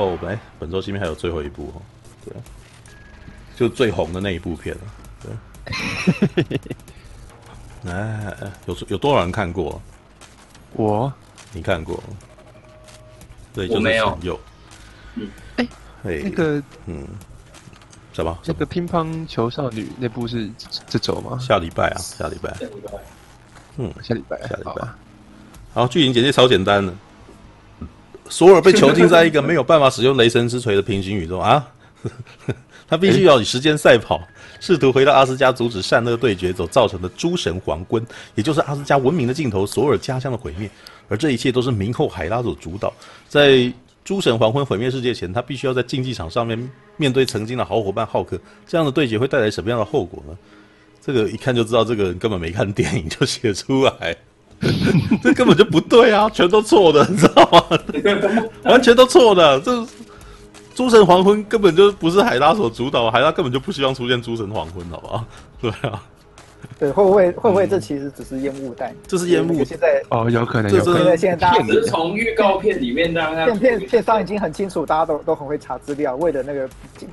后哎，本周新片还有最后一部哦，对，就最红的那一部片了，对。哎，有有多少人看过？我，你看过？对，我没有。有。嗯，哎，那个，嗯，什么？那个乒乓球少女那部是这周吗？下礼拜啊，下礼拜。下礼拜。嗯，下礼拜，下礼拜。好，剧情简介超简单的。索尔被囚禁在一个没有办法使用雷神之锤的平行宇宙啊，他必须要以时间赛跑。试图回到阿斯加阻止善恶对决所造成的诸神黄昏，也就是阿斯加文明的尽头——索尔家乡的毁灭。而这一切都是明后海拉所主导。在诸神黄昏毁灭世界前，他必须要在竞技场上面面对曾经的好伙伴浩克。这样的对决会带来什么样的后果呢？这个一看就知道，这个人根本没看电影就写出来，这根本就不对啊，全都错的，你知道吗？完全都错的，这。诸神黄昏根本就不是海拉所主导，海拉根本就不希望出现诸神黄昏，好不好？对啊，对，会不会会不会这其实只是烟雾弹？这是烟雾。现在哦，有可能，有可能。现在现在大家是从预告片里面大家片片片商已经很清楚，大家都都很会查资料，为了那个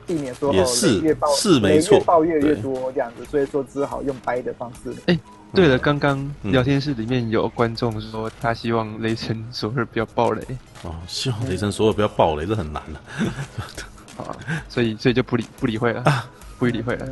避免说也是越爆是没错，越爆越越多这样子，所以说只好用掰的方式。哎。对了，刚刚聊天室里面有观众说，他希望雷神索尔不要爆雷。哦，希望雷神索尔不要爆雷，这很难的。啊，所以所以就不理不理会了，不理会了。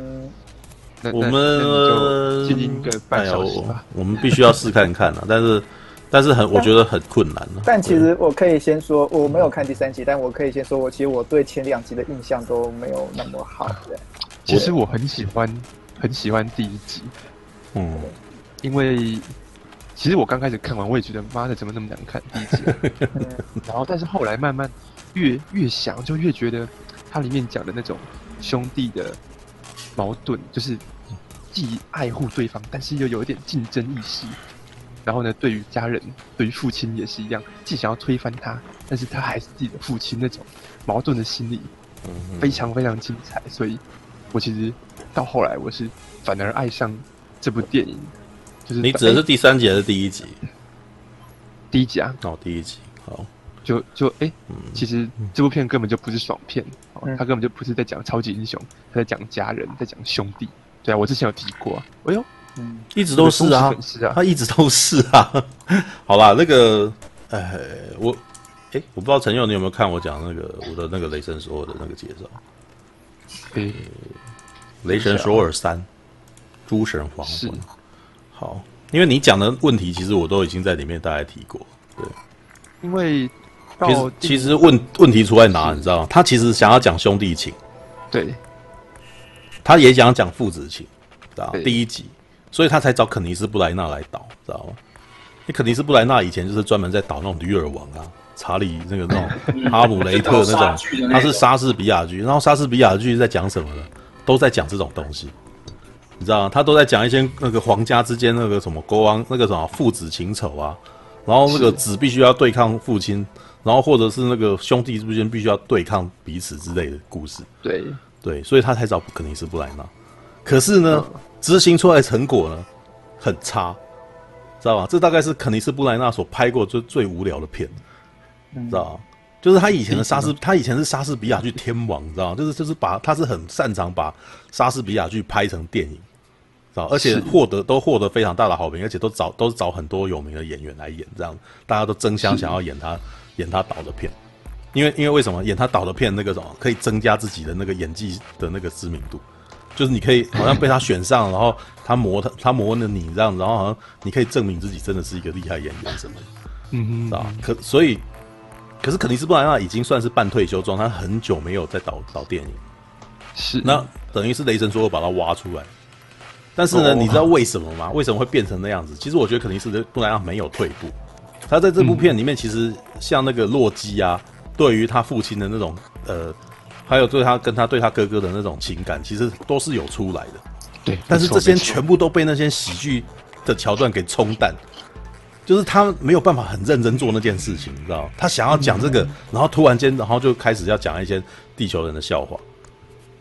我们就进行个半小时吧。我们必须要试看看啊，但是但是很我觉得很困难了。但其实我可以先说，我没有看第三集，但我可以先说，我其实我对前两集的印象都没有那么好。对，其实我很喜欢很喜欢第一集。嗯。因为其实我刚开始看完，我也觉得妈的怎么那么难看第一集，然后但是后来慢慢越越想，就越觉得它里面讲的那种兄弟的矛盾，就是既爱护对方，但是又有一点竞争意识。然后呢，对于家人，对于父亲也是一样，既想要推翻他，但是他还是自己的父亲那种矛盾的心理，非常非常精彩。所以，我其实到后来我是反而爱上这部电影。就是你指的是第三集还是第一集？第一集啊！哦，第一集，好，就就哎，欸嗯、其实这部片根本就不是爽片，他、嗯、根本就不是在讲超级英雄，他在讲家人，在讲兄弟。对啊，我之前有提过、啊，哎呦，嗯，一直都是啊，是啊，他一直都是啊。好啦，那个，哎，我，哎、欸，我不知道陈佑你有没有看我讲那个我的那个雷神索尔的那个介绍？嗯、欸，雷神索尔三，诸神黄昏。好，因为你讲的问题，其实我都已经在里面大概提过。对，因为其实其实问问题出在哪，你知道吗？他其实想要讲兄弟情，对，他也想讲父子情，知道吗？第一集，所以他才找肯尼斯布莱纳来导，知道吗？你肯尼斯布莱纳以前就是专门在导那种吕尔王啊、查理那个那种 哈姆雷特 那种，他是莎士比亚剧，然后莎士比亚剧在讲什么呢？都在讲这种东西。你知道吗？他都在讲一些那个皇家之间那个什么国王那个什么父子情仇啊，然后那个子必须要对抗父亲，然后或者是那个兄弟之间必须要对抗彼此之类的故事。对对，所以他才找肯尼斯布莱纳。可是呢，执、嗯、行出来成果呢很差，知道吧？这大概是肯尼斯布莱纳所拍过最最无聊的片，嗯、知道吧？就是他以前的莎士，他以前是莎士比亚剧天王，你知道吗？就是就是把他是很擅长把莎士比亚剧拍成电影，知道？而且获得都获得非常大的好评，而且都找都找很多有名的演员来演，这样大家都争相想要演他演他导的片，因为因为为什么演他导的片那个什么可以增加自己的那个演技的那个知名度，就是你可以好像被他选上，然后他磨他他磨了你这样，然后好像你可以证明自己真的是一个厉害演员什么的，嗯哼，知道？可所以。可是肯尼斯布莱纳已经算是半退休状，他很久没有在导导电影，是那等于是雷神索尔把他挖出来。但是呢，哦、你知道为什么吗？为什么会变成那样子？其实我觉得肯尼斯布莱纳没有退步，他在这部片里面其实像那个洛基啊，对于他父亲的那种呃，还有对他跟他对他哥哥的那种情感，其实都是有出来的。对，但是这些全部都被那些喜剧的桥段给冲淡。就是他没有办法很认真做那件事情，你知道？他想要讲这个，然后突然间，然后就开始要讲一些地球人的笑话。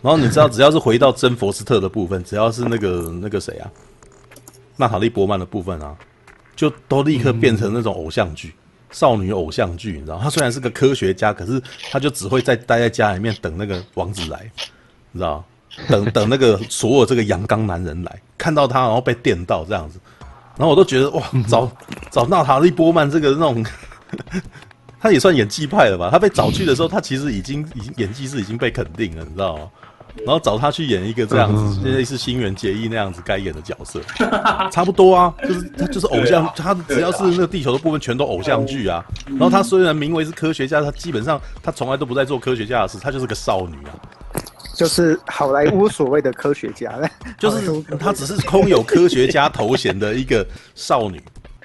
然后你知道，只要是回到真佛斯特的部分，只要是那个那个谁啊，娜塔莉波曼的部分啊，就都立刻变成那种偶像剧，少女偶像剧，你知道，他虽然是个科学家，可是他就只会在待在家里面等那个王子来，你知道，等等那个所有这个阳刚男人来看到他，然后被电到这样子，然后我都觉得哇，找找娜塔莉波曼这个那种，他也算演技派了吧？他被找去的时候，他其实已经已经演技是已经被肯定了，你知道吗？然后找他去演一个这样子，类似新垣结衣那样子该演的角色，差不多啊，就是他就是偶像，他只要是那个地球的部分全都偶像剧啊。然后他虽然名为是科学家，他基本上他从来都不在做科学家的事，他就是个少女啊，就是好莱坞所谓的科学家，就是他只是空有科学家头衔的一个少女，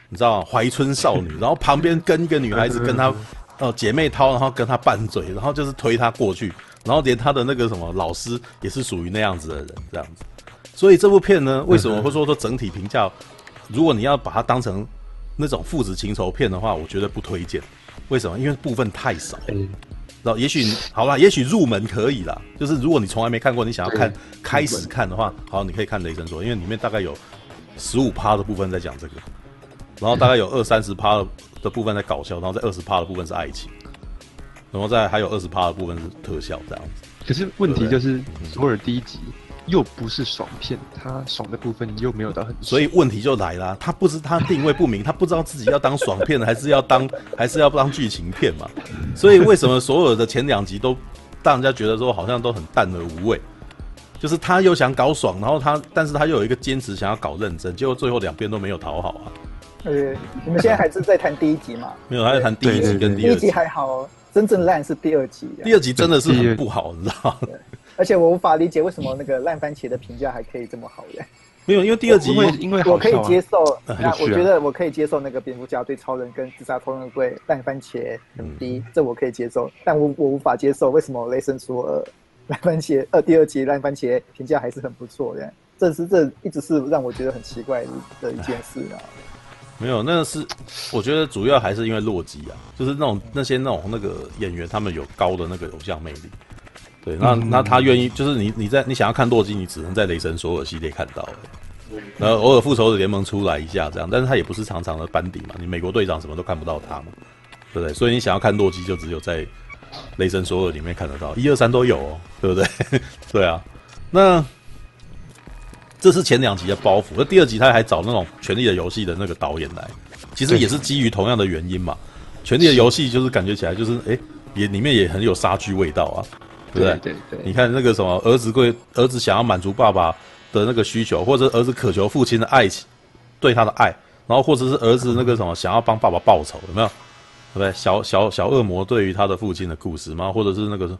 你知道吗？怀春少女，然后旁边跟一个女孩子跟她呃姐妹掏，然后跟她拌嘴，然后就是推她过去。然后连她的那个什么老师也是属于那样子的人，这样子。所以这部片呢，为什么会说说整体评价？如果你要把它当成那种父子情仇片的话，我觉得不推荐。为什么？因为部分太少。然后也许好啦，也许入门可以啦。就是如果你从来没看过，你想要看开始看的话，好，你可以看《雷神说》，因为里面大概有十五趴的部分在讲这个，然后大概有二三十趴的部分在搞笑，然后在二十趴的部分是爱情。然后再还有二十趴的部分是特效这样子，可是问题就是索尔第一集又不是爽片，他爽的部分又没有到很，所以问题就来了，他不知他定位不明，他不知道自己要当爽片还是要当 还是要当剧情片嘛，所以为什么所有的前两集都让人家觉得说好像都很淡而无味，就是他又想搞爽，然后他但是他又有一个坚持想要搞认真，结果最后两边都没有讨好啊。呃，你们现在还是在谈第一集吗？没有，还在谈第一集跟第二集，第一集还好。真正烂是第二集，第二集真的是很不好，你知道吗？而且我无法理解为什么那个烂番茄的评价还可以这么好耶。没有，因为第二集因为因为我可以接受，那我觉得我可以接受那个蝙蝠侠对超人跟自杀突击队烂番茄很低，这我可以接受。但我我无法接受为什么雷神索尔烂番茄呃第二集烂番茄评价还是很不错的，这是这一直是让我觉得很奇怪的一件事啊。没有，那个是我觉得主要还是因为洛基啊，就是那种那些那种那个演员，他们有高的那个偶像魅力。对，那那他愿意，就是你你在你想要看洛基，你只能在雷神索尔系列看到。然后偶尔复仇者联盟出来一下这样，但是他也不是常常的班底嘛，你美国队长什么都看不到他嘛，对不对？所以你想要看洛基，就只有在雷神索尔里面看得到，一二三都有哦，对不对？对啊，那。这是前两集的包袱，那第二集他还找那种《权力的游戏》的那个导演来，其实也是基于同样的原因嘛。《权力的游戏》就是感觉起来就是，哎，也里面也很有杀剧味道啊，对不对？对。你看那个什么，儿子贵儿子想要满足爸爸的那个需求，或者儿子渴求父亲的爱情，对他的爱，然后或者是儿子那个什么想要帮爸爸报仇，有没有？对不对？小小小恶魔对于他的父亲的故事吗？或者是那个。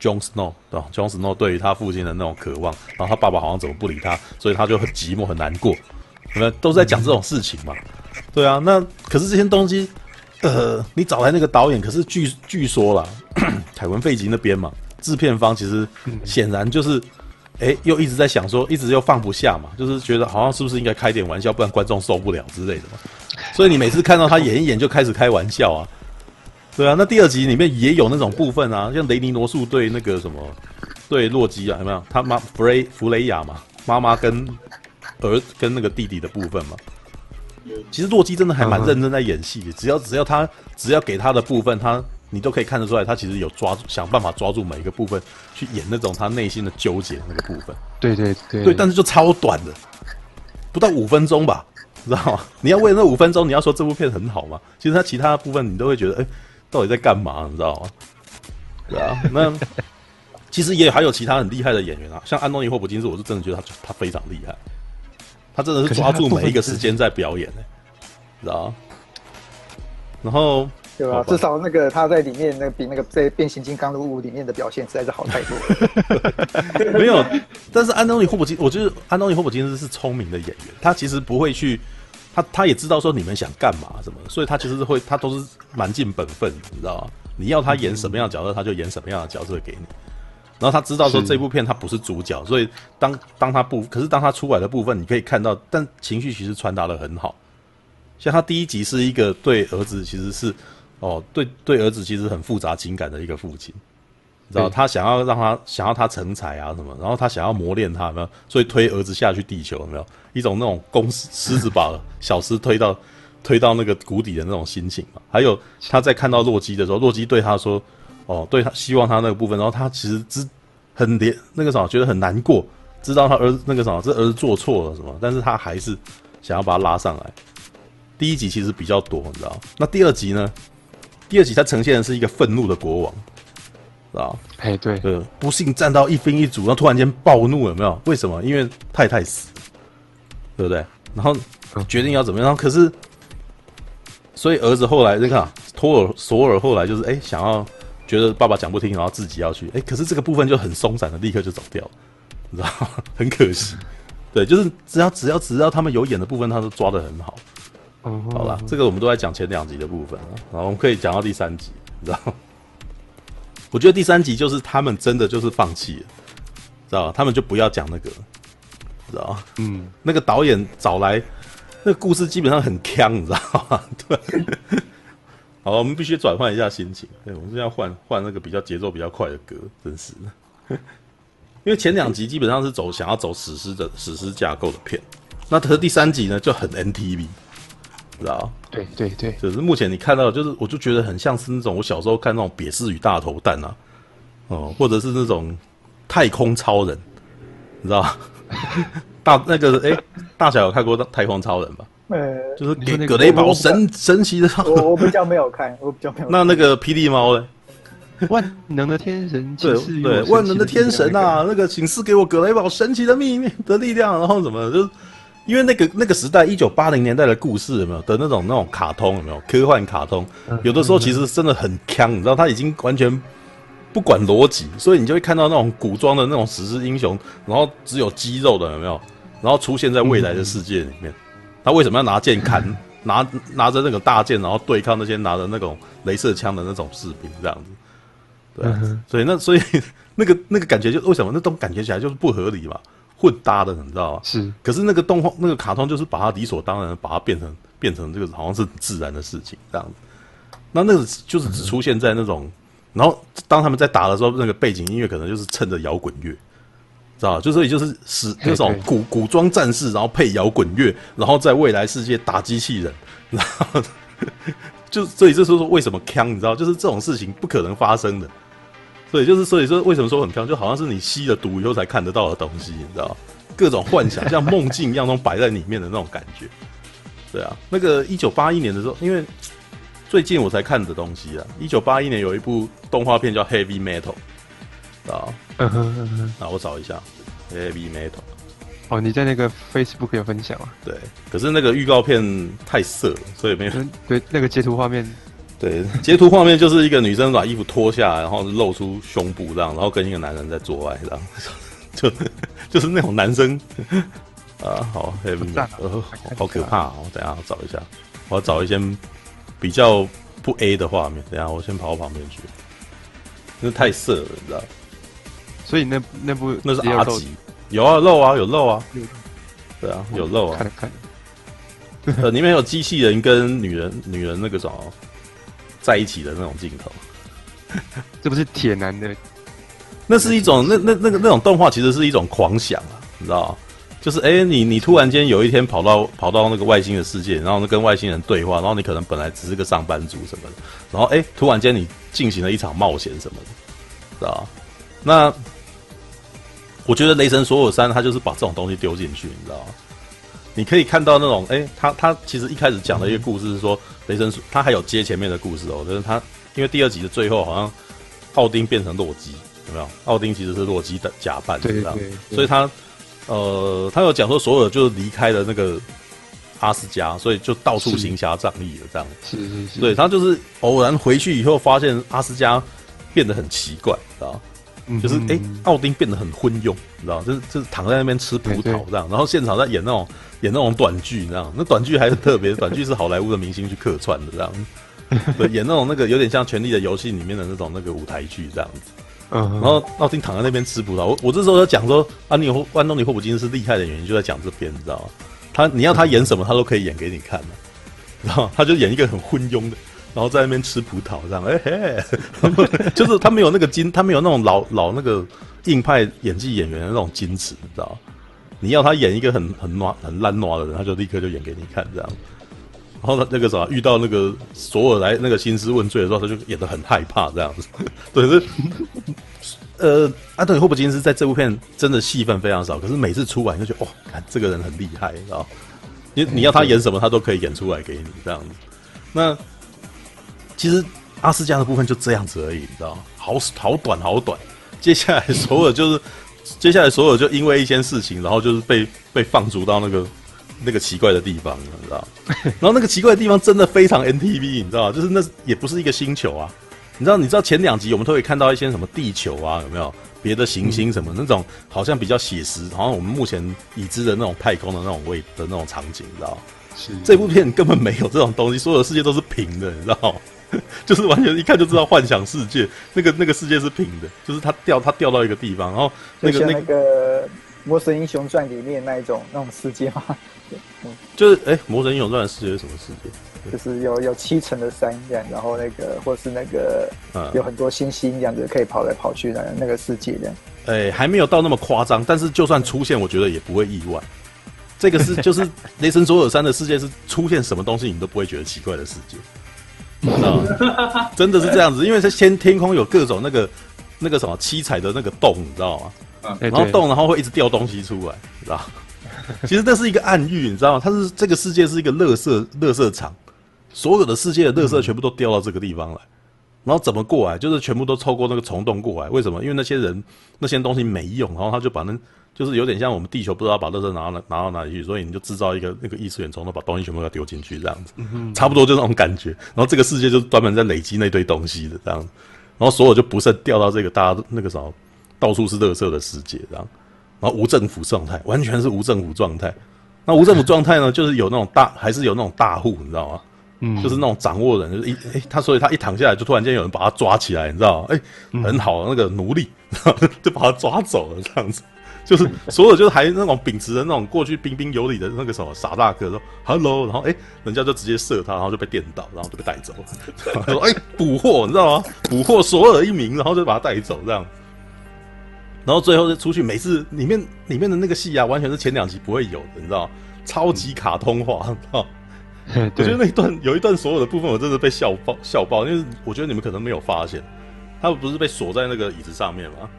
Jon Snow 对吧？Jon Snow 对于他父亲的那种渴望，然后他爸爸好像怎么不理他，所以他就很寂寞很难过。你们都在讲这种事情嘛？对啊，那可是这些东西，呃，你找来那个导演，可是据据说啦，凯文费吉那边嘛，制片方其实显然就是，哎、欸，又一直在想说，一直又放不下嘛，就是觉得好像是不是应该开点玩笑，不然观众受不了之类的嘛。所以你每次看到他演一演，就开始开玩笑啊。对啊，那第二集里面也有那种部分啊，像雷尼罗素对那个什么，对洛基啊，有没有？他妈弗雷弗雷亚嘛，妈妈跟儿跟那个弟弟的部分嘛。其实洛基真的还蛮认真在演戏的，只要只要他只要给他的部分，他你都可以看得出来，他其实有抓住想办法抓住每一个部分去演那种他内心的纠结那个部分。对对对，对，但是就超短的，不到五分钟吧，知道吗？你要为了那五分钟，你要说这部片很好吗？其实他其他的部分你都会觉得，哎。到底在干嘛？你知道吗？对啊，那 其实也还有其他很厉害的演员啊，像安东尼·霍普金斯，我是真的觉得他他非常厉害，他真的是抓住每一个时间在表演呢，知道吗？然后对吧？至少那个他在里面那比那个在《变形金刚的》五里面的表现实在是好太多了。没有，但是安东尼·霍普金，我觉得安东尼·霍普金斯是聪明的演员，他其实不会去。他他也知道说你们想干嘛什么，所以他其实是会，他都是蛮尽本分，你知道吗？你要他演什么样的角色，他就演什么样的角色给你。然后他知道说这部片他不是主角，所以当当他不，可是当他出来的部分，你可以看到，但情绪其实传达的很好。像他第一集是一个对儿子其实是哦，对对儿子其实很复杂情感的一个父亲。然后他想要让他想要他成才啊什么，然后他想要磨练他，有没有？所以推儿子下去地球，有没有？一种那种公狮子把 小狮推到推到那个谷底的那种心情嘛。还有他在看到洛基的时候，洛基对他说：“哦，对他希望他那个部分。”然后他其实知很连那个什么，觉得很难过，知道他儿子那个什么，这儿子做错了什么，但是他还是想要把他拉上来。第一集其实比较多，你知道？那第二集呢？第二集它呈现的是一个愤怒的国王，知道？哎，对，呃，不幸站到一兵一卒，然后突然间暴怒，有没有？为什么？因为太太死，对不对？然后决定要怎么样？然后可是，所以儿子后来你看啊，托尔索尔后来就是哎，想要觉得爸爸讲不听，然后自己要去哎，可是这个部分就很松散的，立刻就走掉了，你知道？很可惜，对，就是只要只要只要他们有演的部分，他都抓的很好。嗯，好了，这个我们都在讲前两集的部分了，然后我们可以讲到第三集，你知道？我觉得第三集就是他们真的就是放弃了，知道吧？他们就不要讲那个，知道吧？嗯，那个导演找来，那个故事基本上很呛，你知道吗？对。好，我们必须转换一下心情，对，我们是要换换那个比较节奏比较快的歌，真是的。因为前两集基本上是走想要走史诗的史诗架构的片，那可是第三集呢就很 NTV。知道？对对对，就是目前你看到，就是我就觉得很像是那种我小时候看那种《瘪师与大头蛋》啊，哦，或者是那种太空超人，你知道 大那个哎、欸，大小有看过《太空超人》吧？呃，就是给葛雷宝神神奇的我。我我比较没有看，我比较没有看。那那个霹雳猫呢？万能的天神，对对，万能的天神啊，那个请赐给我葛雷宝神奇的秘密的力量，然后怎么就是。因为那个那个时代，一九八零年代的故事有没有的那种那种卡通有没有科幻卡通？有的时候其实真的很锵，你知道，他已经完全不管逻辑，所以你就会看到那种古装的那种史诗英雄，然后只有肌肉的有没有？然后出现在未来的世界里面，他为什么要拿剑砍，拿 拿着那个大剑，然后对抗那些拿着那种镭射枪的那种士兵这样子？对，所以那所以那个那个感觉就为什么那种感觉起来就是不合理嘛？混搭的，你知道吗？是，可是那个动画、那个卡通，就是把它理所当然，把它变成变成这个好像是很自然的事情这样子。那那个就是只出现在那种，嗯、然后当他们在打的时候，那个背景音乐可能就是衬着摇滚乐，知道吧？就所以就是使那种古古装战士，然后配摇滚乐，然后在未来世界打机器人，然后 就所以这时候说为什么锵？你知道，就是这种事情不可能发生的。对，就是所以说，为什么说很漂亮，就好像是你吸了毒以后才看得到的东西，你知道？各种幻想，像梦境一样，都摆在里面的那种感觉。对啊，那个一九八一年的时候，因为最近我才看的东西啊，一九八一年有一部动画片叫《Heavy Metal》，啊，嗯哼嗯哼，那我找一下《Heavy Metal》。哦，你在那个 Facebook 有分享啊？对，可是那个预告片太色了，所以没有。对，那个截图画面。对，截图画面就是一个女生把衣服脱下来，然后露出胸部这样，然后跟一个男人在做爱这样，就就是那种男生 啊，好，呃，好可怕哦！等下我找一下，我要找一些比较不 A 的画面。等下我先跑到旁边去，那太色了，你知道？所以那那部那是 R 级，有啊，露啊，有露啊，对啊，有露啊，看看，呃，里面有机器人跟女人，女人那个什么。在一起的那种镜头，这不是铁男的，那是一种那那那个那种动画，其实是一种狂想啊，你知道就是哎、欸，你你突然间有一天跑到跑到那个外星的世界，然后呢跟外星人对话，然后你可能本来只是个上班族什么的，然后哎、欸，突然间你进行了一场冒险什么的，知道那我觉得《雷神索尔三》他就是把这种东西丢进去，你知道吗？你可以看到那种，哎、欸，他他其实一开始讲的一个故事是说，雷神他还有接前面的故事哦，就是他因为第二集的最后好像奥丁变成洛基，有没有？奥丁其实是洛基的假扮，对，对，对，对，所以他呃，他有讲说，所有就是离开了那个阿斯加，所以就到处行侠仗义了，这样。是是是，对他就是偶然回去以后，发现阿斯加变得很奇怪，知道就是哎，奥、欸、丁变得很昏庸，你知道就是就是躺在那边吃葡萄这样，对对，然后现场在演那种演那种短剧，你知道那短剧还是特别，短剧是好莱坞的明星去客串的这样，对，演那种那个有点像《权力的游戏》里面的那种那个舞台剧这样子。嗯，然后奥丁躺在那边吃葡萄，我我这时候在讲说，安妮霍安东尼霍普金斯是厉害的原因，就在讲这边，你知道吗？他你要他演什么，他都可以演给你看的，然后他就演一个很昏庸的。然后在那边吃葡萄，这样，哎、嘿，就是他没有那个金，他没有那种老老那个硬派演技演员的那种矜持，你知道？你要他演一个很很暖很烂暖的人，他就立刻就演给你看，这样。然后他那个啥，遇到那个索尔来那个兴师问罪的时候，他就演得很害怕这样子。对，是 呃，安东尼·霍普金斯在这部片真的戏份非常少，可是每次出来就觉得哦，看这个人很厉害，你知道？你你要他演什么，他都可以演出来给你这样子。那其实阿斯加的部分就这样子而已，你知道吗？好好短好短。接下来所有就是接下来所有就因为一些事情，然后就是被被放逐到那个。那个奇怪的地方，你知道？然后那个奇怪的地方真的非常 NTV，你知道？就是那也不是一个星球啊，你知道？你知道前两集我们都可以看到一些什么地球啊，有没有别的行星什么、嗯、那种，好像比较写实，好像我们目前已知的那种太空的那种位的那种场景，你知道？是这部片根本没有这种东西，所有的世界都是平的，你知道？就是完全一看就知道幻想世界，那个那个世界是平的，就是它掉它掉到一个地方，然后那个那个《魔神英雄传》里面那一种那种世界嘛。嗯，就是哎，欸《魔神英雄传》的世界是什么世界？就是有有七层的山这样，然后那个或是那个，嗯，有很多星星这样子可以跑来跑去的那个世界这样。哎、欸，还没有到那么夸张，但是就算出现，我觉得也不会意外。这个是就是 雷神索尔山的世界是出现什么东西你都不会觉得奇怪的世界，你知道吗？真的是这样子，因为在天天空有各种那个那个什么七彩的那个洞，你知道吗？然后洞，然后会一直掉东西出来，你知道。其实这是一个暗喻，你知道吗？它是这个世界是一个乐色乐色场，所有的世界的乐色全部都掉到这个地方来，然后怎么过来？就是全部都透过那个虫洞过来。为什么？因为那些人那些东西没用，然后他就把那，就是有点像我们地球不知道把垃圾拿到哪拿到哪里去，所以你就制造一个那个异次元虫洞，把东西全部给丢进去，这样子，差不多就那种感觉。然后这个世界就专门在累积那堆东西的这样子，然后所有就不慎掉到这个大家那个什么到处是垃圾的世界这样。然后无政府状态，完全是无政府状态。那无政府状态呢，就是有那种大，还是有那种大户，你知道吗？嗯，就是那种掌握人，就是一哎，他所以他一躺下来，就突然间有人把他抓起来，你知道吗？哎，很好，那个奴隶，就把他抓走了，这样子。就是所有就是还那种秉持着那种过去彬彬有礼的那个什么傻大哥说 “hello”，然后哎，人家就直接射他，然后就被电倒，然后就被带走了。他说：“哎，捕获，你知道吗？捕获索尔一名，然后就把他带走，这样。”然后最后就出去，每次里面里面的那个戏啊，完全是前两集不会有的，你知道？超级卡通化，你知道？我觉得那一段有一段所有的部分，我真的被笑爆笑爆，因为我觉得你们可能没有发现，他不是被锁在那个椅子上面吗？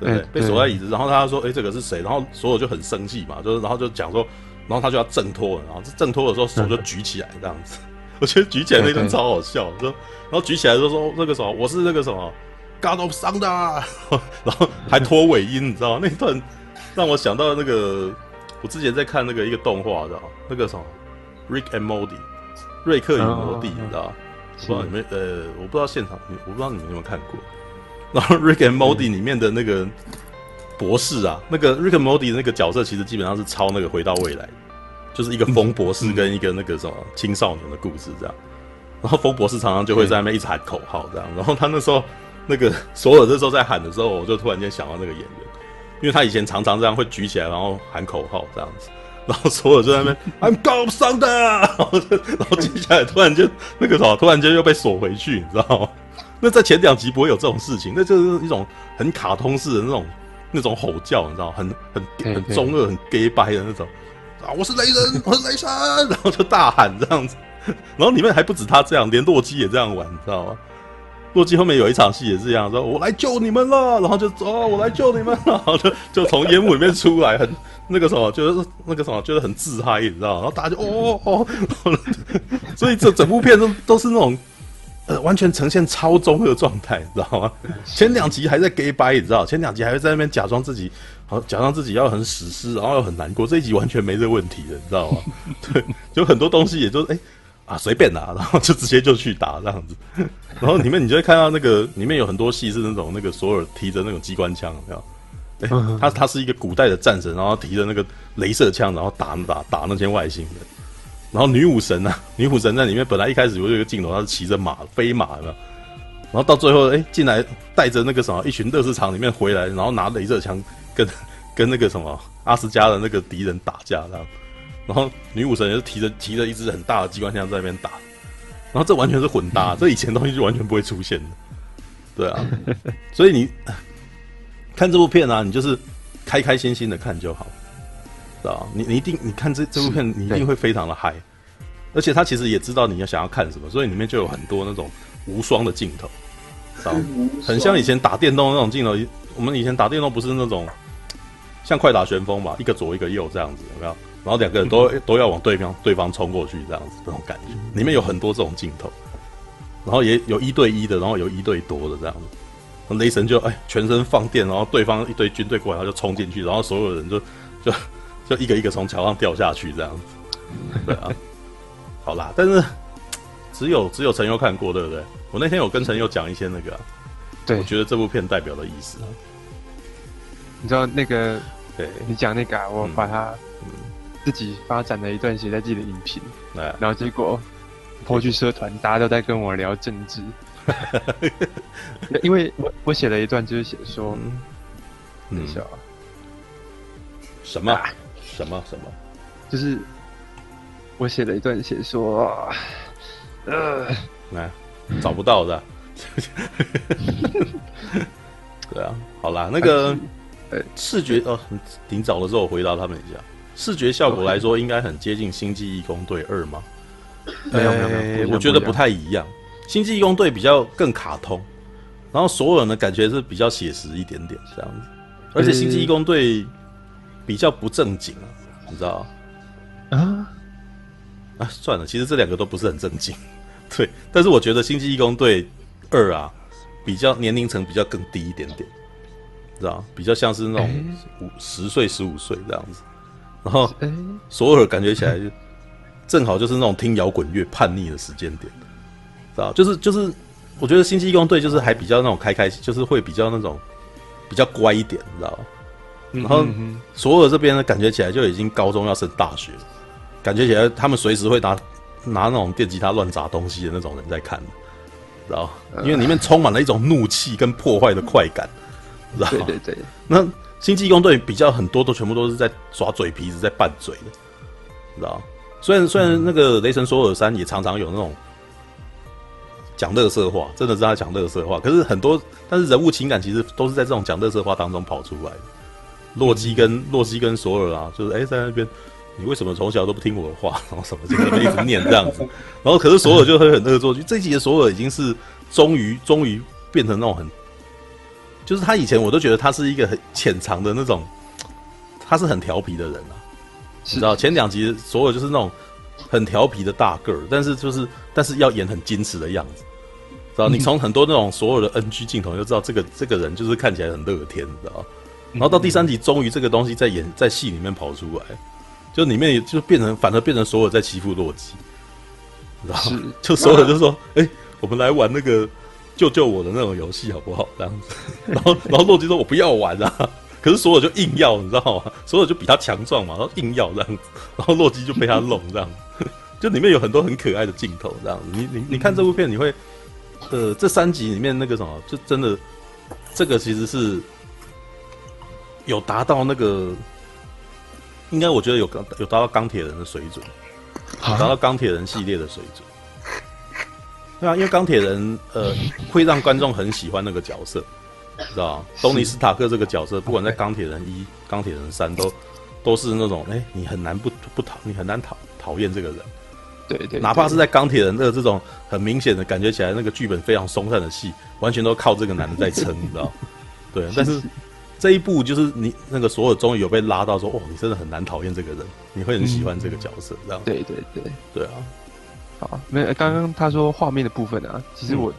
对不对？被锁在椅子，然后他说：“哎，这个是谁？”然后所有就很生气嘛，就是然后就讲说，然后他就要挣脱，然后挣脱的时候手就举起来这样子，我觉得举起来那段超好笑，说然后举起来就说那个什么，我是那个什么。God of Thunder，然后还拖尾音，你知道吗？那段让我想到那个，我之前在看那个一个动画，知道那个什么《Rick and Morty》，瑞克与摩蒂，你知道吗？不知道你们呃，我不知道现场，我不知道你们有没有看过。然后《Rick and Morty》里面的那个博士啊，那个 Rick and Morty 的那个角色，其实基本上是抄那个《回到未来》，就是一个疯博士跟一个那个什么青少年的故事这样。然后疯博士常常就会在那边一直喊口号这样，然后他那时候。那个索尔这时候在喊的时候，我就突然间想到那个演员，因为他以前常常这样会举起来，然后喊口号这样子，然后索尔就在那边 I'm God of Thunder，然后然后接下来突然间那个什么，突然间又被锁回去，你知道吗？那在前两集不会有这种事情，那就是一种很卡通式的那种那种吼叫，你知道？很很很中二、很 gay 掰的那种啊！我是雷神，我是雷神，然后就大喊这样子，然后里面还不止他这样，连洛基也这样玩，你知道吗？洛基后面有一场戏也是这样，说我来救你们了，然后就哦，我来救你们了，然后就 就从烟雾里面出来，很那个什么，就是那个什么，觉得很自嗨，你知道？然后大家就哦哦，所以这整部片都都是那种呃完全呈现超中二状态，你知道吗？前两集还在 gay 掰，你知道？前两集还会在那边假装自己好，假装自己要很史诗，然后又很难过。这一集完全没这问题的，你知道吗？对，就很多东西也就哎。欸啊，随便拿，然后就直接就去打这样子，然后里面你就会看到那个里面有很多戏是那种那个索尔提着那种机关枪，有没有？哎，他他是一个古代的战神，然后提着那个镭射枪，然后打打打那些外星人。然后女武神呢、啊？女武神在里面本来一开始有一个镜头，她是骑着马飞马的，然后到最后哎进来带着那个什么一群乐事场里面回来，然后拿镭射枪跟 跟那个什么阿斯加的那个敌人打架这样。然后女武神也是提着提着一支很大的机关枪在那边打，然后这完全是混搭，这以前东西就完全不会出现的，对啊，所以你看这部片啊，你就是开开心心的看就好，知道你你一定你看这这部片，你一定会非常的嗨，而且他其实也知道你要想要看什么，所以里面就有很多那种无双的镜头，知道吗？很像以前打电动那种镜头。我们以前打电动不是那种像快打旋风嘛，一个左一个右这样子，有没有？然后两个人都都要往对方对方冲过去这样子，那种感觉。里面有很多这种镜头，然后也有一对一的，然后有一对多的这样子。雷神就哎全身放电，然后对方一堆军队过来，他就冲进去，然后所有人就就就一个一个从桥上掉下去这样子。对啊，好啦，但是 只有只有陈佑看过，对不对？我那天有跟陈佑讲一些那个、啊，对，我觉得这部片代表的意思。你知道那个，对。你讲那个、啊，我把它自己发展了一段写在自己的影评，嗯、然后结果颇具社团，大家都在跟我聊政治，因为我我写了一段，就是写说，嗯，等一下啊，什么？什么？什么，就是。我写了一段写说，呃，来找不到的，对啊，好啦，那个呃视觉哦，挺早的时候我回答他们一下，视觉效果来说应该很接近《星际异攻队二》吗？没有没有没有，我觉得不太一样，《星际异攻队》比较更卡通，然后所有人的感觉是比较写实一点点这样子，而且《星际异攻队》比较不正经啊，你知道啊？啊，算了，其实这两个都不是很正经，对。但是我觉得《星际义工队二》啊，比较年龄层比较更低一点点，知道比较像是那种五十岁、十五岁这样子。然后，索尔感觉起来就正好就是那种听摇滚乐叛逆的时间点，知道就是就是，我觉得《星际义工队》就是还比较那种开开心，就是会比较那种比较乖一点，你知道然后索尔这边呢，感觉起来就已经高中要升大学了。感觉起来，他们随时会拿拿那种电吉他乱砸东西的那种人在看，知道？因为里面充满了一种怒气跟破坏的快感，知道？对对对。那星际异攻队比较很多都全部都是在耍嘴皮子，在拌嘴的，知道？虽然虽然那个雷神索尔三也常常有那种讲乐色话，真的是他讲乐色话，可是很多但是人物情感其实都是在这种讲乐色话当中跑出来的。洛基跟洛基跟索尔啊，就是哎、欸、在那边。你为什么从小都不听我的话？然后什么就在那一直念这样子，然后可是索尔就会很恶作剧。这一集的索尔已经是终于终于变成那种很，就是他以前我都觉得他是一个很潜藏的那种，他是很调皮的人啊。你知道前两集索尔就是那种很调皮的大个儿，但是就是但是要演很矜持的样子，知道？你从很多那种所有的 NG 镜头就知道这个这个人就是看起来很乐天，知道？然后到第三集终于这个东西在演在戏里面跑出来。就里面也就变成，反而变成所有在欺负洛基，然后？就所有就说：“哎、欸，我们来玩那个救救我的那种游戏好不好？”这样子，然后然后洛基说：“我不要玩啊！” 可是所有就硬要，你知道吗？所有就比他强壮嘛，然后硬要这样子，然后洛基就被他弄这样。就里面有很多很可爱的镜头，这样子。你你你看这部片，你会呃，这三集里面那个什么，就真的这个其实是有达到那个。应该我觉得有有达到钢铁人的水准，达到钢铁人系列的水准。对啊，因为钢铁人呃会让观众很喜欢那个角色，知道吗？东尼斯塔克这个角色，不管在钢铁人一、钢铁人三都都是那种哎、欸，你很难不不讨，你很难讨讨厌这个人。对对，对，哪怕是在钢铁人的这种很明显的感觉起来那个剧本非常松散的戏，完全都靠这个男的在撑，你知道？对，但是。这一部就是你那个所有终于有被拉到说，哦，你真的很难讨厌这个人，你会很喜欢这个角色，这样、嗯。对对对对啊，好，没有刚刚他说画面的部分啊，其实我、嗯、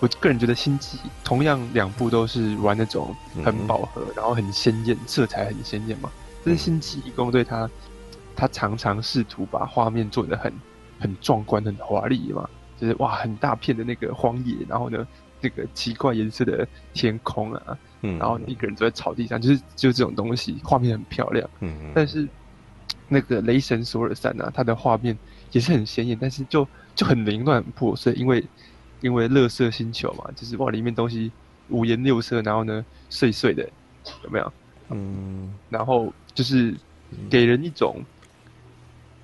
我个人觉得星际同样两部都是玩那种很饱和，嗯、然后很鲜艳，色彩很鲜艳嘛。但是星际一共对他他常常试图把画面做得很很壮观、很华丽嘛，就是哇很大片的那个荒野，然后呢这个奇怪颜色的天空啊。嗯，然后一个人坐在草地上，就是就是这种东西，画面很漂亮。嗯嗯。但是那个雷神索尔山啊，它的画面也是很鲜艳，但是就就很凌乱、很破碎，因为因为乐色星球嘛，就是哇里面东西五颜六色，然后呢碎碎的，有没有？嗯。然后就是给人一种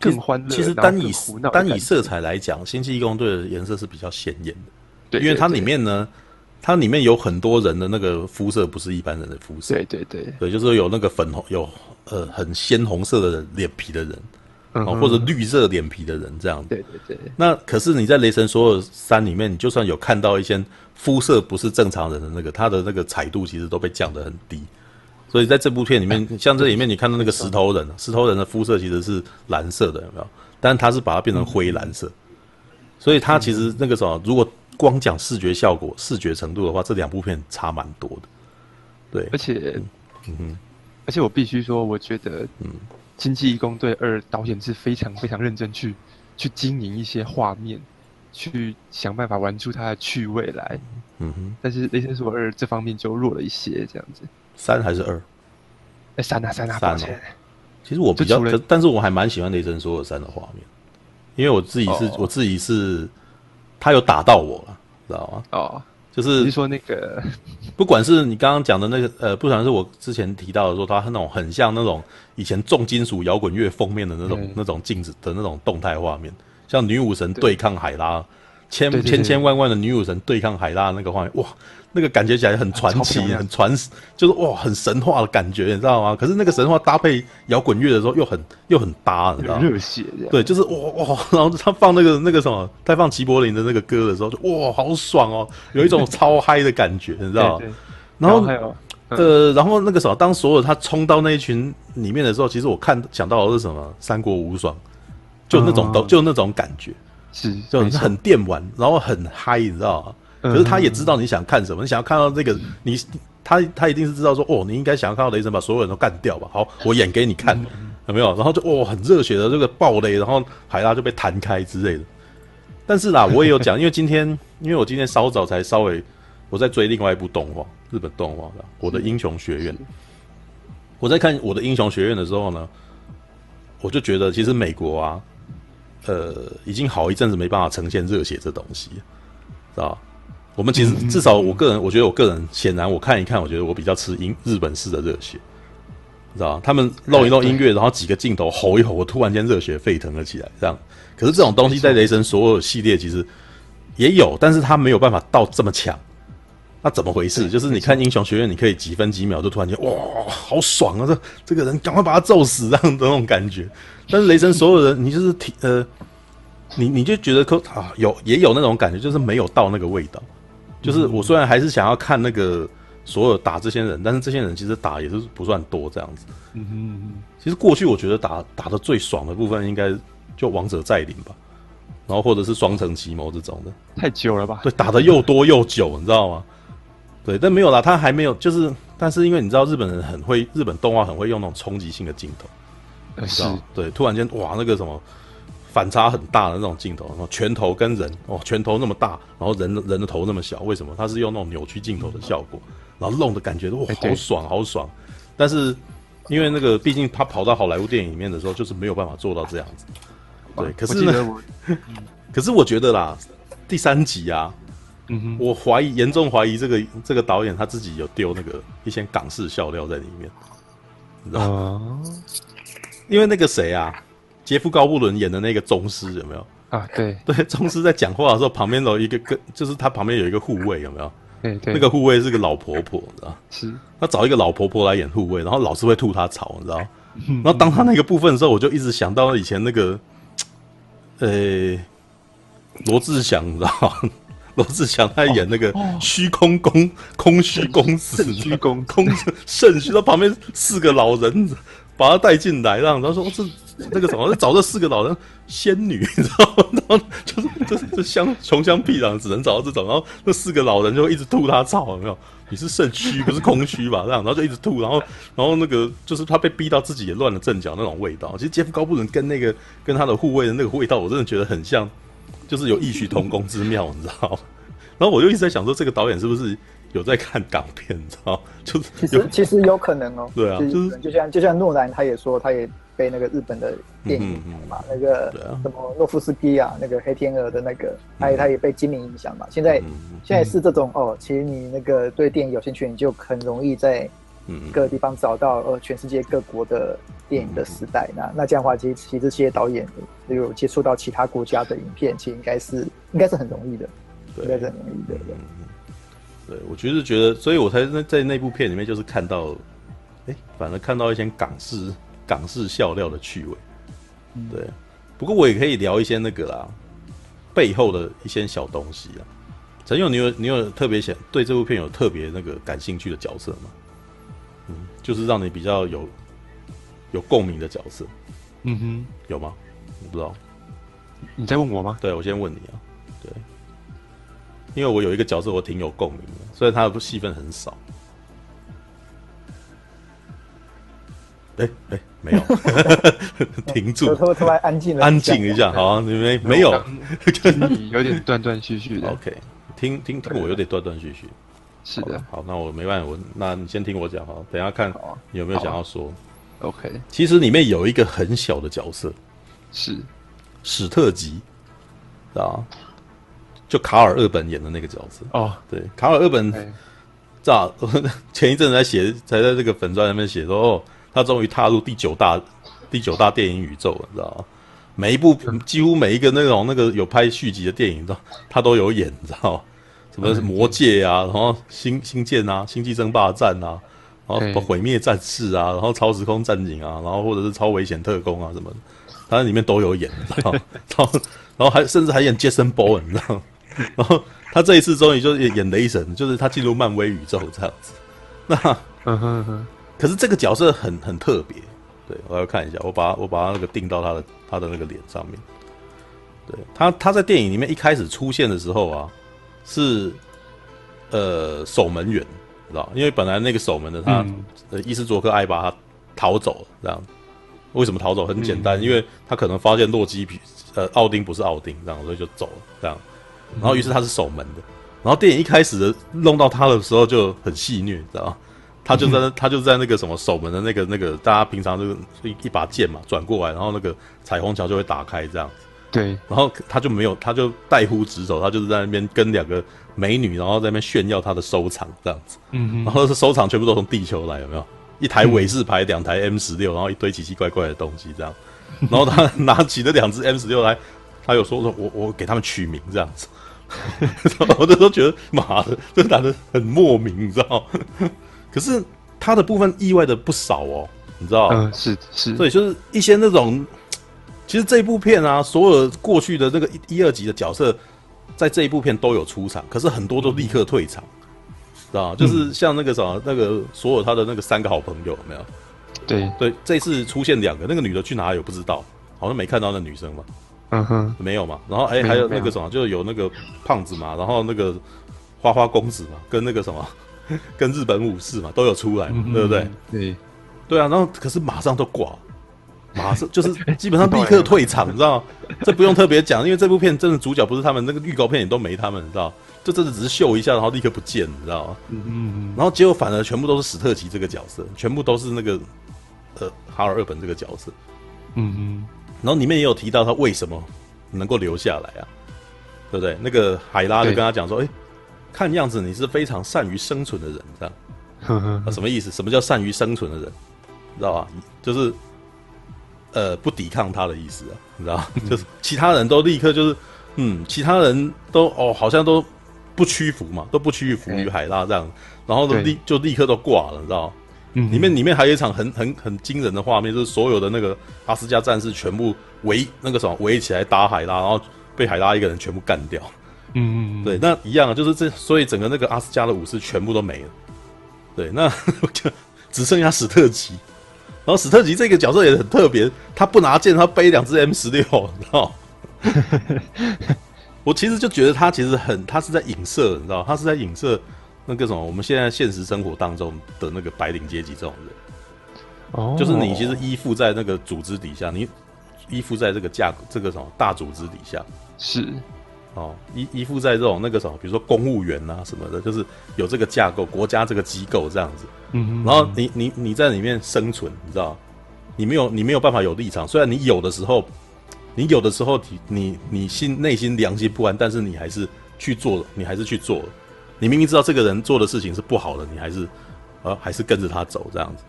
更欢乐。其实单以单以色彩来讲，星际异攻队的颜色是比较鲜艳的，对，因为它里面呢。它里面有很多人的那个肤色不是一般人的肤色，对对对，对，就是有那个粉红，有呃很鲜红色的脸皮的人，嗯、或者绿色脸皮的人这样子。对对对。那可是你在《雷神所有山》里面，你就算有看到一些肤色不是正常人的那个，他的那个彩度其实都被降得很低。所以在这部片里面，像这里面你看到那个石头人，石头人的肤色其实是蓝色的，有没有？但他是把它变成灰蓝色。所以他其实那个什么，如果光讲视觉效果、视觉程度的话，这两部片差蛮多的。对，而且，嗯哼，而且我必须说，我觉得，嗯，《经济义工队二》导演是非常非常认真去去经营一些画面，去想办法玩出它的趣味来。嗯哼，但是《雷神索尔二》这方面就弱了一些，这样子。三还是二？哎，三啊三啊，三啊！其实我比较，但是我还蛮喜欢《雷神索尔三》的画面，因为我自己是，我自己是，他有打到我了，知道吗？哦。就是，你说那个，不管是你刚刚讲的那个，呃，不管是我之前提到的说，他那种很像那种以前重金属摇滚乐封面的那种那种镜子的那种动态画面，像女武神对抗海拉，千千千万万的女武神对抗海拉那个画面，哇！那个感觉起来很传奇，很传，就是哇，很神话的感觉，你知道吗？可是那个神话搭配摇滚乐的时候，又很又很搭，你知道吗？热血，对，就是哇哇，然后他放那个那个什么，他放齐柏林的那个歌的时候，就哇，好爽哦，有一种超嗨的感觉，你知道吗？然后还有呃，然后那个什么，当所有他冲到那一群里面的时候，其实我看想到的是什么？三国无双，就那种都就那种感觉，是就很电玩，然后很嗨，你知道吗？可是他也知道你想看什么，你想要看到这个，你他他一定是知道说，哦，你应该想要看到雷神把所有人都干掉吧？好，我演给你看，有没有？然后就哦，很热血的这个暴雷，然后海拉就被弹开之类的。但是啦，我也有讲，因为今天，因为我今天稍早才稍微我在追另外一部动画，日本动画的《我的英雄学院》。我在看《我的英雄学院》的时候呢，我就觉得其实美国啊，呃，已经好一阵子没办法呈现热血这东西，知道吧？我们其实至少我个人，我觉得我个人显然我看一看，我觉得我比较吃英日本式的热血，知道？他们露一露音乐，然后几个镜头吼一吼，我突然间热血沸腾了起来，这样。可是这种东西在雷神所有系列其实也有，但是他没有办法到这么强。那怎么回事？就是你看英雄学院，你可以几分几秒就突然间哇，好爽啊！这这个人赶快把他揍死，这样的那种感觉。但是雷神所有人，你就是提呃，你你就觉得可啊有也有那种感觉，就是没有到那个味道。就是我虽然还是想要看那个所有打这些人，但是这些人其实打也是不算多这样子。嗯哼，其实过去我觉得打打的最爽的部分应该就王者再临吧，然后或者是双城奇谋这种的。太久了吧？对，打的又多又久，你知道吗？对，但没有啦，他还没有，就是但是因为你知道日本人很会，日本动画很会用那种冲击性的镜头，你知道？对，突然间哇，那个什么。反差很大的那种镜头，然后拳头跟人哦，拳头那么大，然后人人的头那么小，为什么？他是用那种扭曲镜头的效果，然后弄的感觉都哇，好爽好爽。但是因为那个，毕竟他跑到好莱坞电影里面的时候，就是没有办法做到这样子。对，可是呢，可是我觉得啦，第三集啊，嗯哼，我怀疑严重怀疑这个这个导演他自己有丢那个一些港式笑料在里面，你知道吗？因为那个谁啊？杰夫·高布伦演的那个宗师有没有啊？对 对，宗师在讲话的时候，旁边有一个跟，就是他旁边有一个护卫，有没有？对对，那个护卫是个老婆婆，你知道？是。他找一个老婆婆来演护卫，然后老是会吐他槽，你知道？然后当他那个部分的时候，我就一直想到以前那个，呃、欸，罗志祥，你知道？罗志祥他演那个虚空公，空虚公子，虚空空肾虚，他旁边四个老人把他带进来，让他说这。那个什么，找这四个老人仙女，你知道吗？然后就是就是这乡穷乡僻壤，只能找到这种。然后那四个老人就一直吐他槽，有没有？你是肾虚不是空虚吧？这样，然后就一直吐。然后然后那个就是他被逼到自己也乱了阵脚那种味道。其实杰夫高布伦跟那个跟他的护卫的那个味道，我真的觉得很像，就是有异曲同工之妙，你知道吗？然后我就一直在想说，这个导演是不是有在看港片？你知道？就是其实其实有可能哦。对啊，就是就像就像诺兰他也说，他也。被那个日本的电影嘛，嗯嗯嗯、那个什么诺夫斯基啊，那个黑天鹅的那个，他也他也被金明影响嘛。现在、现在是这种哦，其实你那个对电影有兴趣，你就很容易在各个地方找到呃全世界各国的电影的时代。那那这样的话，其实其实这些导演有接触到其他国家的影片，其实应该是应该是很容易的，应该是很容易的。对，对我就是觉得，所以我才在在那部片里面就是看到，哎，反而看到一些港式。港式笑料的趣味，对。不过我也可以聊一些那个啦，背后的一些小东西啊。陈勇，你有你有特别想对这部片有特别那个感兴趣的角色吗？嗯，就是让你比较有有共鸣的角色。嗯哼，有吗？我不知道。你在问我吗？对，我先问你啊。对，因为我有一个角色我挺有共鸣的，虽然他的戏份很少。哎、欸、哎、欸，没有，停住，突然安静了，安静一下，好、啊，你没没有，有点断断续续的。OK，听听听，我有点断断续续。是的好，好，那我没办法，我那你先听我讲，哈，等一下看你有没有想要说。OK，其实里面有一个很小的角色，是史特吉，啊，就卡尔厄本演的那个角色。哦，对，卡尔厄本，知道 前一阵子在写，才在这个粉砖上面写说，哦。他终于踏入第九大第九大电影宇宙了，你知道吗？每一部几乎每一个那种那个有拍续集的电影都他都有演，你知道吗？什么魔界啊，然后星星舰啊，星际争霸战啊，然后毁灭战士啊，然后超时空战警啊，然后或者是超危险特工啊什么的，他在里面都有演，你知道？然后然后还甚至还演杰森·鲍恩，你知道吗？然后他这一次终于就演演雷神，就是他进入漫威宇宙这样子。那嗯哼嗯哼。可是这个角色很很特别，对，我要看一下，我把我把他那个定到他的他的那个脸上面。对他他在电影里面一开始出现的时候啊，是呃守门员，知道？因为本来那个守门的他、嗯、呃伊斯卓克艾巴他逃走了，这样。为什么逃走？很简单，嗯、因为他可能发现洛基比呃奥丁不是奥丁，这样所以就走了，这样。然后于是他是守门的，然后电影一开始的弄到他的时候就很戏虐，知道？他就在那，他就在那个什么守门的那个那个，大家平常就是一一把剑嘛，转过来，然后那个彩虹桥就会打开这样子。对，然后他就没有，他就带忽职守，他就是在那边跟两个美女，然后在那边炫耀他的收藏这样子。嗯，然后是收藏全部都从地球来，有没有？一台伟士牌，两台 M 十六，然后一堆奇奇怪怪的东西这样。然后他拿起了两只 M 十六来，他有说说我我给他们取名这样子。我那时候觉得妈的，这男的很莫名，你知道？可是他的部分意外的不少哦，你知道？嗯，是是，所以就是一些那种，其实这一部片啊，所有过去的那个一、一二集的角色，在这一部片都有出场，可是很多都立刻退场，知道？就是像那个什么，那个所有他的那个三个好朋友，有没有？对对，这次出现两个，那个女的去哪里我不知道，好像没看到那女生嘛。嗯哼，没有嘛。然后哎，还有那个什么，就有那个胖子嘛，然后那个花花公子嘛，跟那个什么。跟日本武士嘛都有出来对不对？对，对啊，然后可是马上都挂，马上就是基本上 立刻退场，你知道吗？这不用特别讲，因为这部片真的主角不是他们，那个预告片也都没他们，你知道？就真的只是秀一下，然后立刻不见，你知道吗？嗯嗯。然后结果反而全部都是史特奇这个角色，全部都是那个呃哈尔二本这个角色。嗯嗯。然后里面也有提到他为什么能够留下来啊？对不对？那个海拉就跟他讲说，哎。看样子你是非常善于生存的人，这样，啊，什么意思？什么叫善于生存的人？你知道吧？就是，呃，不抵抗他的意思啊，你知道？就是其他人都立刻就是，嗯，其他人都哦，好像都不屈服嘛，都不屈服于海拉这样，然后都立就立刻都挂了，你知道？嗯，里面里面还有一场很很很惊人的画面，就是所有的那个阿斯加战士全部围那个什么围起来打海拉，然后被海拉一个人全部干掉。嗯，对，那一样啊，就是这，所以整个那个阿斯加的武士全部都没了。对，那 就只剩下史特吉。然后史特吉这个角色也很特别，他不拿剑，他背两只 M 十六，你知道？我其实就觉得他其实很，他是在影射，你知道？他是在影射那个什么，我们现在现实生活当中的那个白领阶级这种人。哦，就是你其实依附在那个组织底下，你依附在这个架这个什么大组织底下是。哦，依依附在这种那个什么，比如说公务员啊什么的，就是有这个架构，国家这个机构这样子。嗯哼，然后你你你在里面生存，你知道，你没有你没有办法有立场。虽然你有的时候，你有的时候你你你心内心良心不安，但是你还是去做了，你还是去做了。你明明知道这个人做的事情是不好的，你还是呃还是跟着他走这样子。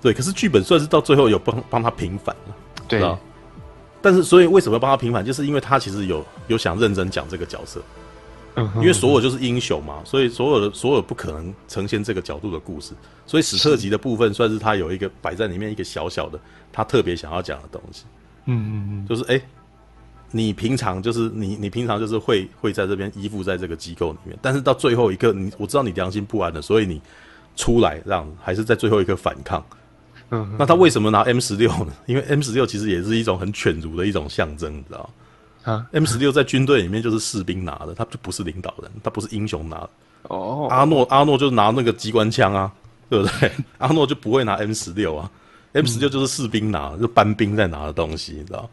对，可是剧本算是到最后有帮帮他平反了，对。但是，所以为什么要帮他平反？就是因为他其实有有想认真讲这个角色，嗯，因为所有就是英雄嘛，所以所有的所有不可能呈现这个角度的故事，所以史特级的部分算是他有一个摆在里面一个小小的他特别想要讲的东西。嗯嗯嗯，就是哎、欸，你平常就是你你平常就是会会在这边依附在这个机构里面，但是到最后一刻，你我知道你良心不安的，所以你出来让还是在最后一刻反抗。嗯，那他为什么拿 M 十六呢？因为 M 十六其实也是一种很犬儒的一种象征，你知道啊？M 十六在军队里面就是士兵拿的，他就不是领导人，他不是英雄拿的。哦，阿诺阿诺就是拿那个机关枪啊，对不对？阿诺就不会拿 M 十六啊，M 十六就是士兵拿的，就班兵在拿的东西，你知道？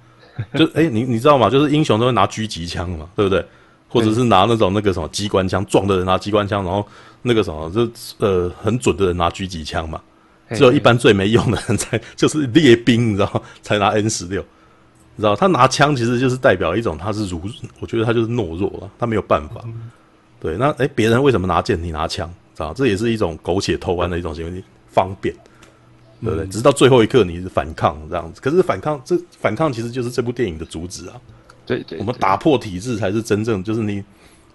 就哎、欸，你你知道吗？就是英雄都会拿狙击枪嘛，对不对？或者是拿那种那个什么机关枪，壮的人拿机关枪，然后那个什么就呃很准的人拿狙击枪嘛。只有一般最没用的人才 就是列兵，你知道才拿 N 十六，你知道他拿枪其实就是代表一种他是儒，我觉得他就是懦弱了，他没有办法。对，那哎，别人为什么拿剑，你拿枪，知道这也是一种苟且偷安的一种行为，方便，对不对？直到最后一刻你是反抗这样子，可是反抗这反抗其实就是这部电影的主旨啊。对对，我们打破体制才是真正，就是你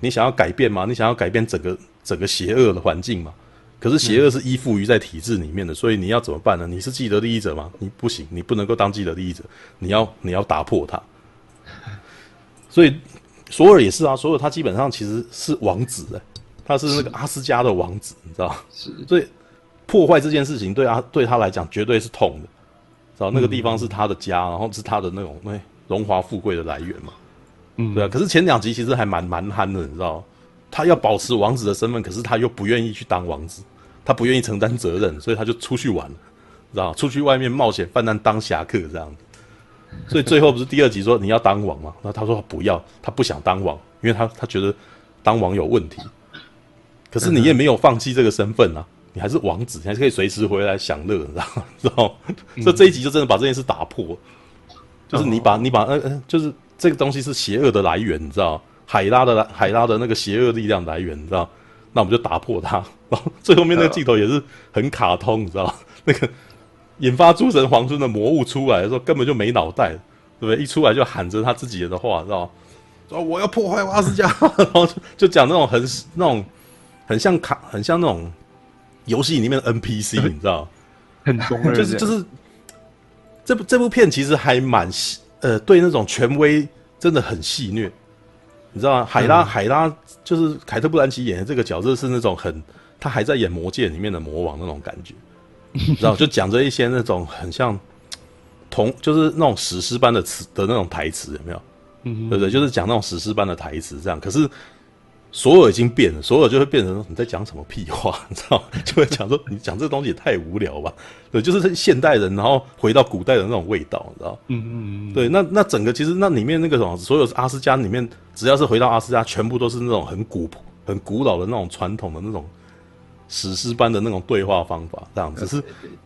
你想要改变嘛，你想要改变整个整个邪恶的环境嘛。可是邪恶是依附于在体制里面的，嗯、所以你要怎么办呢？你是既得利益者吗？你不行，你不能够当既得利益者，你要你要打破它。所以索尔也是啊，索尔他基本上其实是王子哎，他是那个阿斯加的王子，你知道是，所以破坏这件事情对阿对他来讲绝对是痛的，知道那个地方是他的家，然后是他的那种那荣华富贵的来源嘛。嗯，对啊。可是前两集其实还蛮蛮憨的，你知道，他要保持王子的身份，可是他又不愿意去当王子。他不愿意承担责任，所以他就出去玩了，知道出去外面冒险犯难当侠客这样子。所以最后不是第二集说你要当王吗？那他说他不要，他不想当王，因为他他觉得当王有问题。可是你也没有放弃这个身份啊，你还是王子，你还是可以随时回来享乐，知道吗？知道？所以这一集就真的把这件事打破，就是你把你把嗯嗯，就是这个东西是邪恶的来源，你知道？海拉的海拉的那个邪恶力量来源，你知道？那我们就打破它，然后最后面那个镜头也是很卡通，你知道那个引发诸神黄昏的魔物出来的时候，根本就没脑袋，对不对？一出来就喊着他自己的话，知道说我要破坏瓦斯加，然后就讲那种很那种很像卡，很像那种游戏里面的 NPC，你知道 很中二，就是就是这部这部片其实还蛮呃，对那种权威真的很戏谑。你知道吗？海拉，海拉就是凯特·布兰奇演的这个角色是那种很，他还在演《魔戒》里面的魔王那种感觉，你知道？就讲着一些那种很像同，就是那种史诗般的词的那种台词，有没有？嗯，对不对？就是讲那种史诗般的台词，这样。可是。所有已经变了，所有就会变成你在讲什么屁话，你知道？就会讲说你讲这个东西也太无聊吧？对，就是现代人，然后回到古代的那种味道，你知道？嗯嗯嗯。对，那那整个其实那里面那个什么，所有阿斯加里面，只要是回到阿斯加，全部都是那种很古朴很古老的那种传统的那种。史诗般的那种对话方法，这样只是，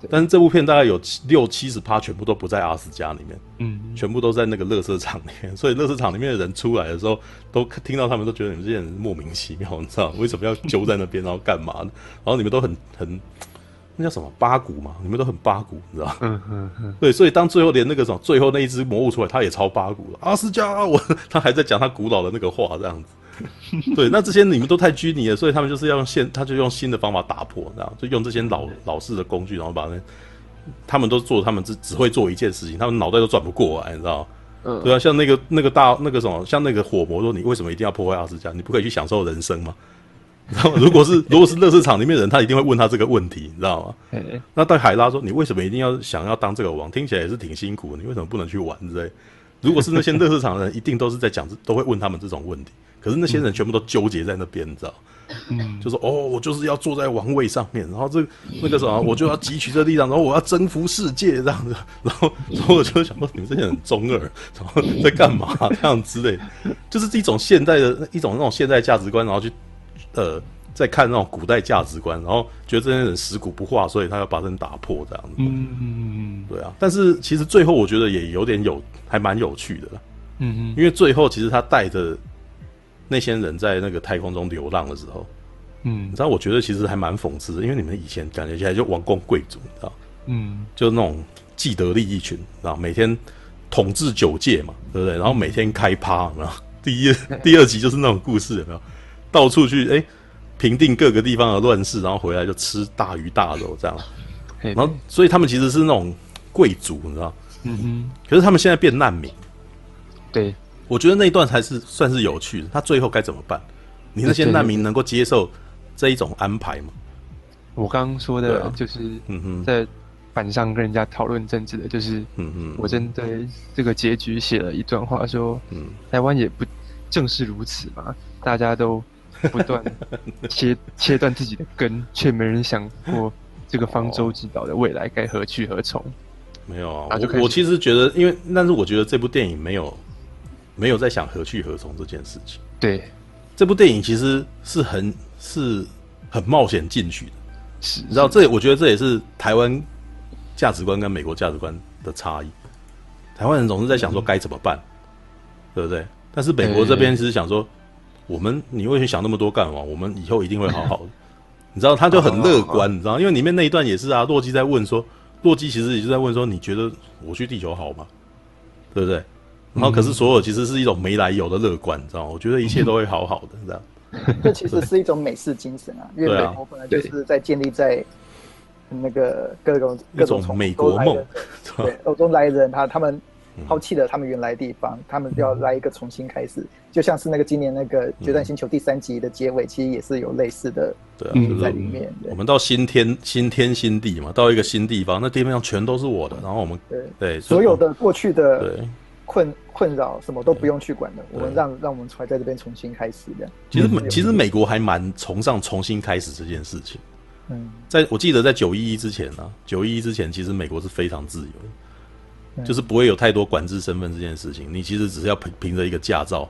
但是这部片大概有六七十趴全部都不在阿斯加里面，嗯，全部都在那个乐色场里面，所以乐色场里面的人出来的时候，都听到他们都觉得你们这些人莫名其妙，你知道为什么要揪在那边，然后干嘛的？然后你们都很很那叫什么八股嘛？你们都很八股，你知道嗯嗯嗯。对，所以当最后连那个什么最后那一只魔物出来，他也超八股了。阿斯加，我 他还在讲他古老的那个话，这样子。对，那这些你们都太拘泥了，所以他们就是要用现，他就用新的方法打破，这样就用这些老老式的工具，然后把那他们都做，他们只只会做一件事情，他们脑袋都转不过来，你知道嗯，对啊，像那个那个大那个什么，像那个火魔说，你为什么一定要破坏阿斯加？你不可以去享受人生吗？然后如果是如果是乐视场里面的人，他一定会问他这个问题，你知道吗？那但海拉说，你为什么一定要想要当这个王？听起来也是挺辛苦的，你为什么不能去玩之类？如果是那些乐市场的人，一定都是在讲，都会问他们这种问题。可是那些人全部都纠结在那边，你知道？嗯，就说哦，我就是要坐在王位上面，然后这那个什么，我就要汲取这力量，然后我要征服世界这样子。然后，然后我就想说，你们这些人中二，然后在干嘛这样之类？就是一种现代的一种那种现代价值观，然后去呃，在看那种古代价值观，然后觉得这些人死古不化，所以他要把人打破这样子。嗯嗯嗯，对啊。但是其实最后我觉得也有点有，还蛮有趣的。嗯嗯，因为最后其实他带着。那些人在那个太空中流浪的时候，嗯，你知道，我觉得其实还蛮讽刺的，因为你们以前感觉起来就王公贵族，你知道，嗯，就那种既得利益群，然后每天统治九界嘛，对不对？然后每天开趴，然后第一、第二集就是那种故事，有没有？到处去哎，平定各个地方的乱世，然后回来就吃大鱼大肉这样，然后所以他们其实是那种贵族，你知道，嗯哼，可是他们现在变难民，对，我觉得那一段才是算是有趣的。他最后该怎么办？你那些难民能够接受这一种安排吗？我刚刚说的就是，嗯哼，在板上跟人家讨论政治的，就是，嗯嗯，我针对这个结局写了一段话，说，嗯，台湾也不正是如此嘛，大家都不断 切切断自己的根，却没人想过这个方舟之岛的未来该何去何从。没有啊，我我其实觉得，因为但是我觉得这部电影没有没有在想何去何从这件事情。对，这部电影其实是很是很冒险进取的。是，你知道这？我觉得这也是台湾价值观跟美国价值观的差异。台湾人总是在想说该怎么办，嗯、对不对？但是美国这边其实想说，欸、我们你为什么想那么多干嘛？我们以后一定会好好 的。你知道，他就很乐观，你知道，因为里面那一段也是啊。洛基在问说，洛基其实也就在问说，你觉得我去地球好吗？对不对？然后可是所有其实是一种没来由的乐观，你知道吗？我觉得一切都会好好的，这样。这其实是一种美式精神 啊，因为美国本来就是在建立在那个各种各种美国梦，对，欧洲来人，他他们抛弃了他们原来的地方，他们要来一个重新开始，就像是那个今年那个《决战星球》第三集的结尾，其实也是有类似的，对，在里面。我们到新天新天新地嘛，到一个新地方，那地面上全都是我的，然后我们对。对所有的过去的。困困扰什么都不用去管的，我们让让我们才在这边重新开始的。其实美其实美国还蛮崇尚重新开始这件事情。嗯，在我记得在九一一之前呢，九一一之前其实美国是非常自由的，就是不会有太多管制身份这件事情。你其实只是要凭凭着一个驾照，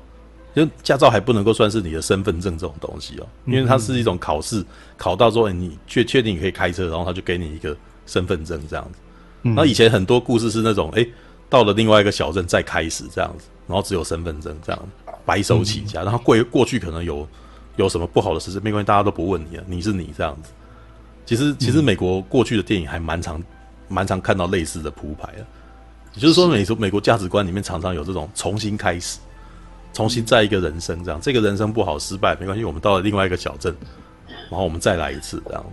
因为驾照还不能够算是你的身份证这种东西哦，因为它是一种考试，考到之后你确确定你可以开车，然后他就给你一个身份证这样子。那以前很多故事是那种哎。到了另外一个小镇再开始这样子，然后只有身份证这样白手起家，然后过过去可能有有什么不好的事情，没关系，大家都不问你了，你是你这样子。其实其实美国过去的电影还蛮常蛮常看到类似的铺排的，也就是说美国美国价值观里面常常有这种重新开始，重新再一个人生这样，这个人生不好失败没关系，我们到了另外一个小镇，然后我们再来一次这样。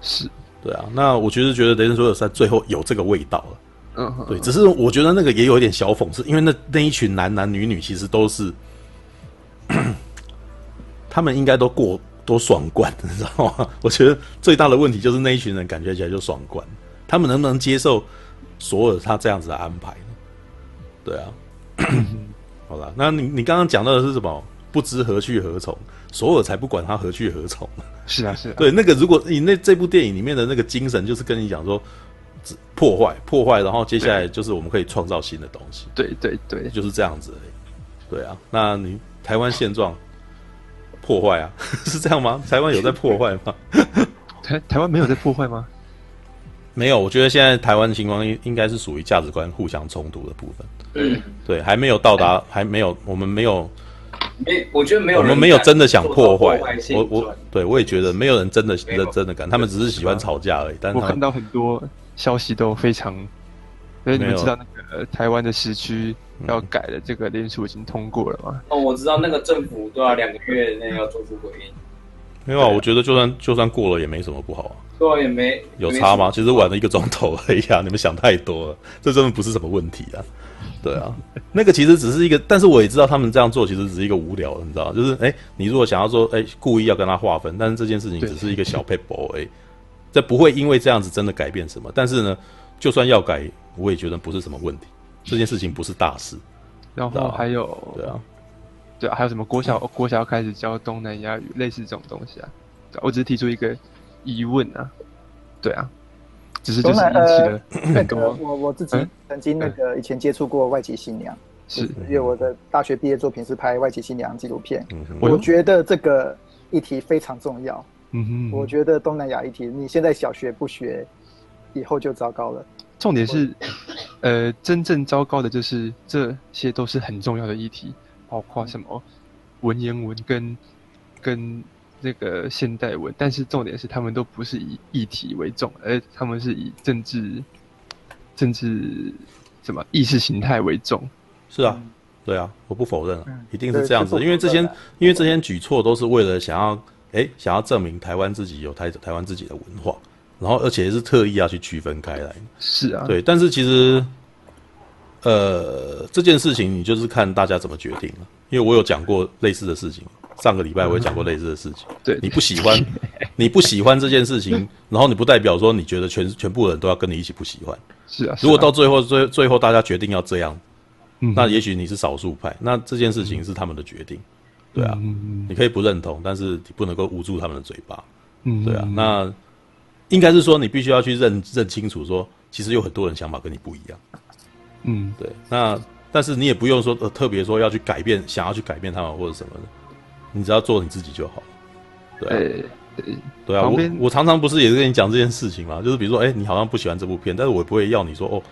是，对啊，那我觉得觉得雷神索尔在最后有这个味道了。嗯，对，只是我觉得那个也有一点小讽刺，因为那那一群男男女女其实都是，他们应该都过都爽惯，你知道吗？我觉得最大的问题就是那一群人感觉起来就爽惯，他们能不能接受所有他这样子的安排？对啊，好了，那你你刚刚讲到的是什么？不知何去何从，索尔才不管他何去何从。是啊，是啊，对，那个如果你那这部电影里面的那个精神，就是跟你讲说。破坏，破坏，然后接下来就是我们可以创造新的东西。对对对，就是这样子。对啊，那你台湾现状破坏啊，是这样吗？台湾有在破坏吗？台台湾没有在破坏吗？没有，我觉得现在台湾的情况应应该是属于价值观互相冲突的部分。嗯，对，还没有到达，还没有，我们没有。没，我觉得没有，我们没有真的想破坏。我我对我也觉得没有人真的认真的敢，他们只是喜欢吵架而已。但是我看到很多。消息都非常，所以你们知道那个台湾的时区要改的这个联署已经通过了吗？哦，我知道那个政府都要两个月内要做出回应。没有啊，我觉得就算就算过了也没什么不好啊。过了，也没有差吗？其实玩了一个钟头而已啊，你们想太多了，这真的不是什么问题啊。对啊，那个其实只是一个，但是我也知道他们这样做其实只是一个无聊的，你知道就是哎，你如果想要说哎，故意要跟他划分，但是这件事情只是一个小撇步而已。这不会因为这样子真的改变什么，但是呢，就算要改，我也觉得不是什么问题。这件事情不是大事。然后还有，对啊，对啊，还有什么国小国小要开始教东南亚语，类似这种东西啊？我只是提出一个疑问啊。对啊，只是就是引起了很多。呃、我我自己曾经那个以前接触过外籍新娘，是因为我的大学毕业作品是拍外籍新娘纪录片，嗯、我觉得这个议题非常重要。嗯哼，我觉得东南亚议题，你现在小学不学，以后就糟糕了。重点是，呃，真正糟糕的就是这些都是很重要的议题，包括什么文言文跟跟那个现代文，但是重点是他们都不是以议题为重，而他们是以政治政治什么意识形态为重。是啊，对啊，我不否认啊，一定是这样子，因为这些因为这些举措都是为了想要。哎，想要证明台湾自己有台台湾自己的文化，然后而且是特意要去区分开来。是啊，对。但是其实呃，这件事情你就是看大家怎么决定了。因为我有讲过类似的事情，上个礼拜我也讲过类似的事情。对，你不喜欢，你不喜欢这件事情，然后你不代表说你觉得全全部人都要跟你一起不喜欢。是啊。如果到最后最最后大家决定要这样，那也许你是少数派，那这件事情是他们的决定。对啊，你可以不认同，但是你不能够捂住他们的嘴巴。嗯，对啊，那应该是说你必须要去认认清楚，说其实有很多人想法跟你不一样。嗯，对，那但是你也不用说呃特别说要去改变，想要去改变他们或者什么的，你只要做你自己就好。对啊，对，对啊，我我常常不是也是跟你讲这件事情嘛，就是比如说，哎，你好像不喜欢这部片，但是我不会要你说哦，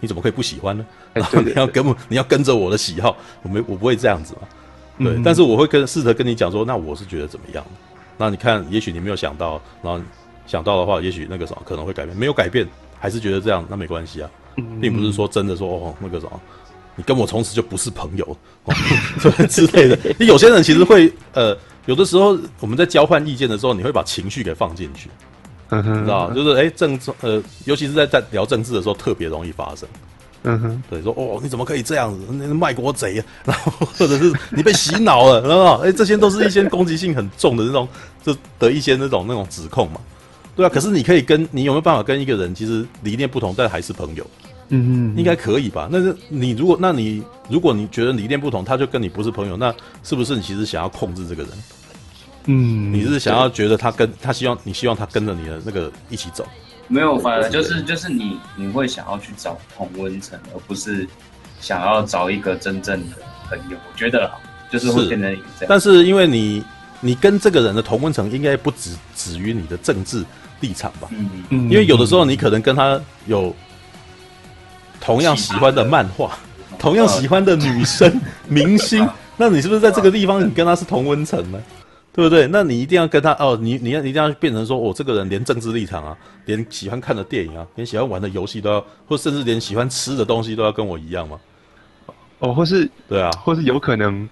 你怎么可以不喜欢呢？然后你要跟你要跟着我的喜好，我没我不会这样子嘛。对，但是我会跟试着跟你讲说，那我是觉得怎么样？那你看，也许你没有想到，然后想到的话，也许那个什么可能会改变，没有改变，还是觉得这样，那没关系啊。并不是说真的说哦，那个什么，你跟我从此就不是朋友，哦、之类的。你有些人其实会呃，有的时候我们在交换意见的时候，你会把情绪给放进去，你知道就是哎、欸，政治呃，尤其是在在聊政治的时候，特别容易发生。嗯哼，对，说哦，你怎么可以这样子？那卖国贼啊，然后或者是你被洗脑了，知道吗？哎，这些都是一些攻击性很重的那种，就的一些那种那种指控嘛。对啊，可是你可以跟你有没有办法跟一个人其实理念不同，但还是朋友？嗯嗯，应该可以吧？那是你如果，那你如果你觉得理念不同，他就跟你不是朋友，那是不是你其实想要控制这个人？嗯，你是想要觉得他跟他希望你希望他跟着你的那个一起走？没有，反而就是就是你你会想要去找同温层，而不是想要找一个真正的朋友。我觉得就是会变成这样。但是因为你你跟这个人的同温层应该不止止于你的政治立场吧？嗯嗯。因为有的时候你可能跟他有同样喜欢的漫画，同样喜欢的女生 明星，那你是不是在这个地方你跟他是同温层呢？对不对？那你一定要跟他哦，你你要一定要变成说，我、哦、这个人连政治立场啊，连喜欢看的电影啊，连喜欢玩的游戏都要，或甚至连喜欢吃的东西都要跟我一样吗？哦，或是对啊，或是有可能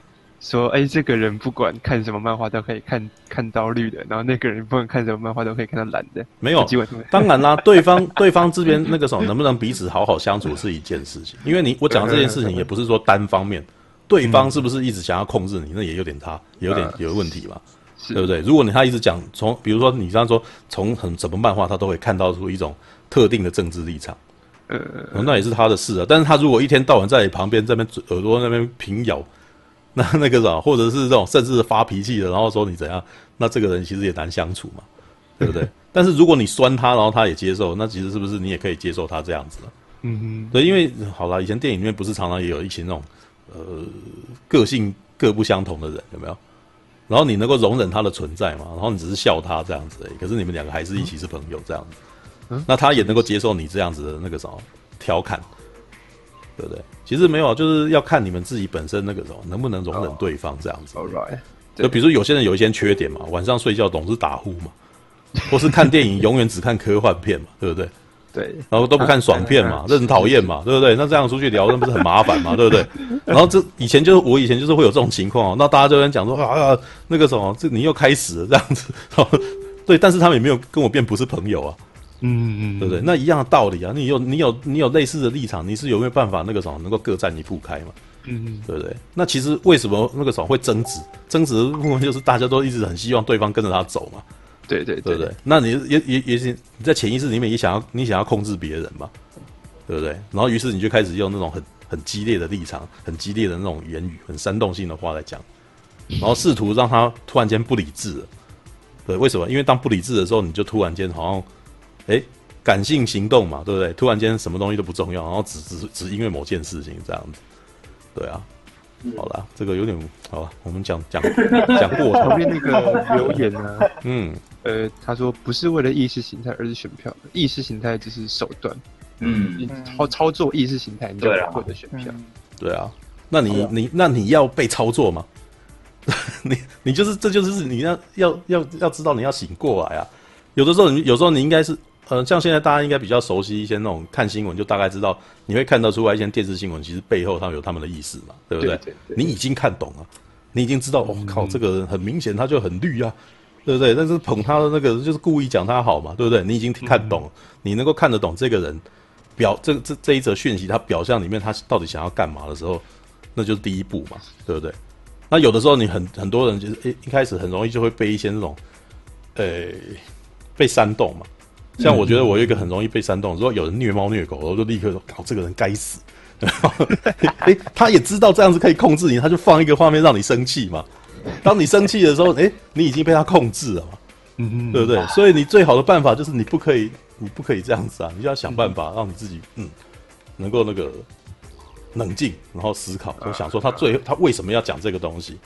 说，哎，这个人不管看什么漫画都可以看看到绿的，然后那个人不管看什么漫画都可以看到蓝的。没有，当然啦，对方对方这边那个什么，能不能彼此好好相处是一件事情，因为你我讲这件事情也不是说单方面，对方是不是一直想要控制你，那也有点他 也有点有问题嘛。对不对？如果你他一直讲从，比如说你这样说，从很什么漫画他都会看到出一种特定的政治立场，呃，那也是他的事啊。但是他如果一天到晚在你旁边这边耳朵那边平咬，那 那个啥，或者是这种甚至发脾气的，然后说你怎样，那这个人其实也难相处嘛，对不对？但是如果你酸他，然后他也接受，那其实是不是你也可以接受他这样子？嗯哼，对，因为好了，以前电影里面不是常常也有一些那种呃个性各不相同的人，有没有？然后你能够容忍他的存在嘛？然后你只是笑他这样子而已，可是你们两个还是一起是朋友这样子。嗯，那他也能够接受你这样子的那个什么调侃，对不对？其实没有，就是要看你们自己本身那个什么能不能容忍对方这样子。Oh, right. 就比如说有些人有一些缺点嘛，晚上睡觉总是打呼嘛，或是看电影永远只看科幻片嘛，对不对？对，然后都不看爽片嘛，这很讨厌嘛，对不对？那这样出去聊，那不是很麻烦嘛，对不对？然后这以前就是我以前就是会有这种情况哦，那大家就在讲说啊，那个什么，这你又开始了这样子，对，但是他们也没有跟我变不是朋友啊，嗯嗯，对不对？那一样的道理啊，你有你有你有类似的立场，你是有没有办法那个什么能够各占一步开嘛？嗯嗯，对不对？那其实为什么那个时候会争执？争执的部分就是大家都一直很希望对方跟着他走嘛。对对对不对，那你也也也是你在潜意识里面也想要你想要控制别人嘛，对不对？然后于是你就开始用那种很很激烈的立场、很激烈的那种言语、很煽动性的话来讲，然后试图让他突然间不理智了。对，为什么？因为当不理智的时候，你就突然间好像，哎，感性行动嘛，对不对？突然间什么东西都不重要，然后只只只因为某件事情这样子，对啊。好了，这个有点好吧，我们讲 讲讲过旁边那个 留言呢？嗯，呃，他说不是为了意识形态，而是选票。意识形态只是手段，嗯，操操作意识形态，你就获得选票。对啊，那你你那你要被操作吗？你你就是这就是你要要要要知道你要醒过来啊！有的时候你有时候你应该是。呃，像现在大家应该比较熟悉一些那种看新闻，就大概知道你会看得出来一些电视新闻，其实背后他们有他们的意思嘛，对不对？对对对对，你已经看懂了，你已经知道，我、靠，这个人很明显他就很绿啊，对不对？但是捧他的那个就是故意讲他好嘛，对不对？你已经看懂你能够看得懂这个人表这这这一则讯息，他表象里面他到底想要干嘛的时候，那就是第一步嘛，对不对？那有的时候你很很多人就是一一开始很容易就会被一些那种，呃、欸，被煽动嘛。像我觉得我有一个很容易被煽动，如果有人虐猫虐狗，我就立刻说：“搞这个人该死！”哎、欸，他也知道这样子可以控制你，他就放一个画面让你生气嘛。当你生气的时候，哎、欸，你已经被他控制了嘛，嗯嗯，对不对？所以你最好的办法就是你不可以，你不可以这样子啊，你就要想办法让你自己嗯，能够那个冷静，然后思考，就想说他最他为什么要讲这个东西。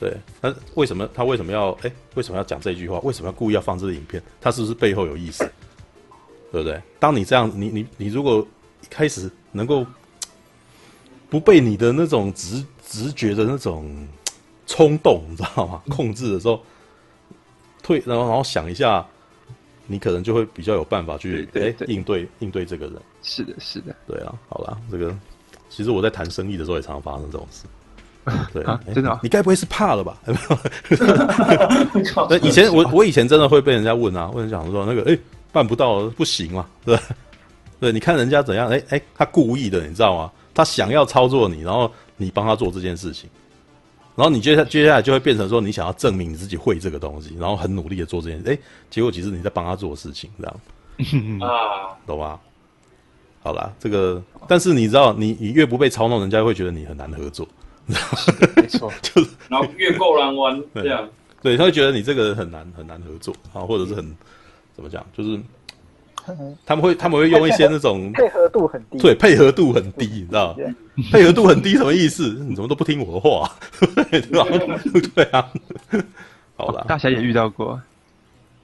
对，那为什么他为什么要哎？为什么要讲这句话？为什么要故意要放这个影片？他是不是背后有意思？对不对？当你这样，你你你如果一开始能够不被你的那种直直觉的那种冲动，你知道吗？控制的时候，退然后然后想一下，你可能就会比较有办法去哎应对应对这个人。是的，是的，对啊，好啦，这个其实我在谈生意的时候也常常发生这种事。对啊，真的、啊，你该不会是怕了吧？那以前我我以前真的会被人家问啊，问人讲说那个哎、欸、办不到不行嘛，对吧？对，你看人家怎样？哎、欸、哎、欸，他故意的，你知道吗？他想要操作你，然后你帮他做这件事情，然后你接下接下来就会变成说你想要证明你自己会这个东西，然后很努力的做这件事，哎、欸，结果其实你在帮他做事情，这样啊，懂吗？好啦，这个但是你知道，你你越不被操弄，人家会觉得你很难合作。没错，就是然后越够难玩这样，对，他会觉得你这个人很难很难合作啊，或者是很怎么讲，就是他们会他们会用一些那种 配合度很低，对，配合度很低，你知道？配合度很低 什么意思？你怎么都不听我的话？对啊，好了，大侠也遇到过。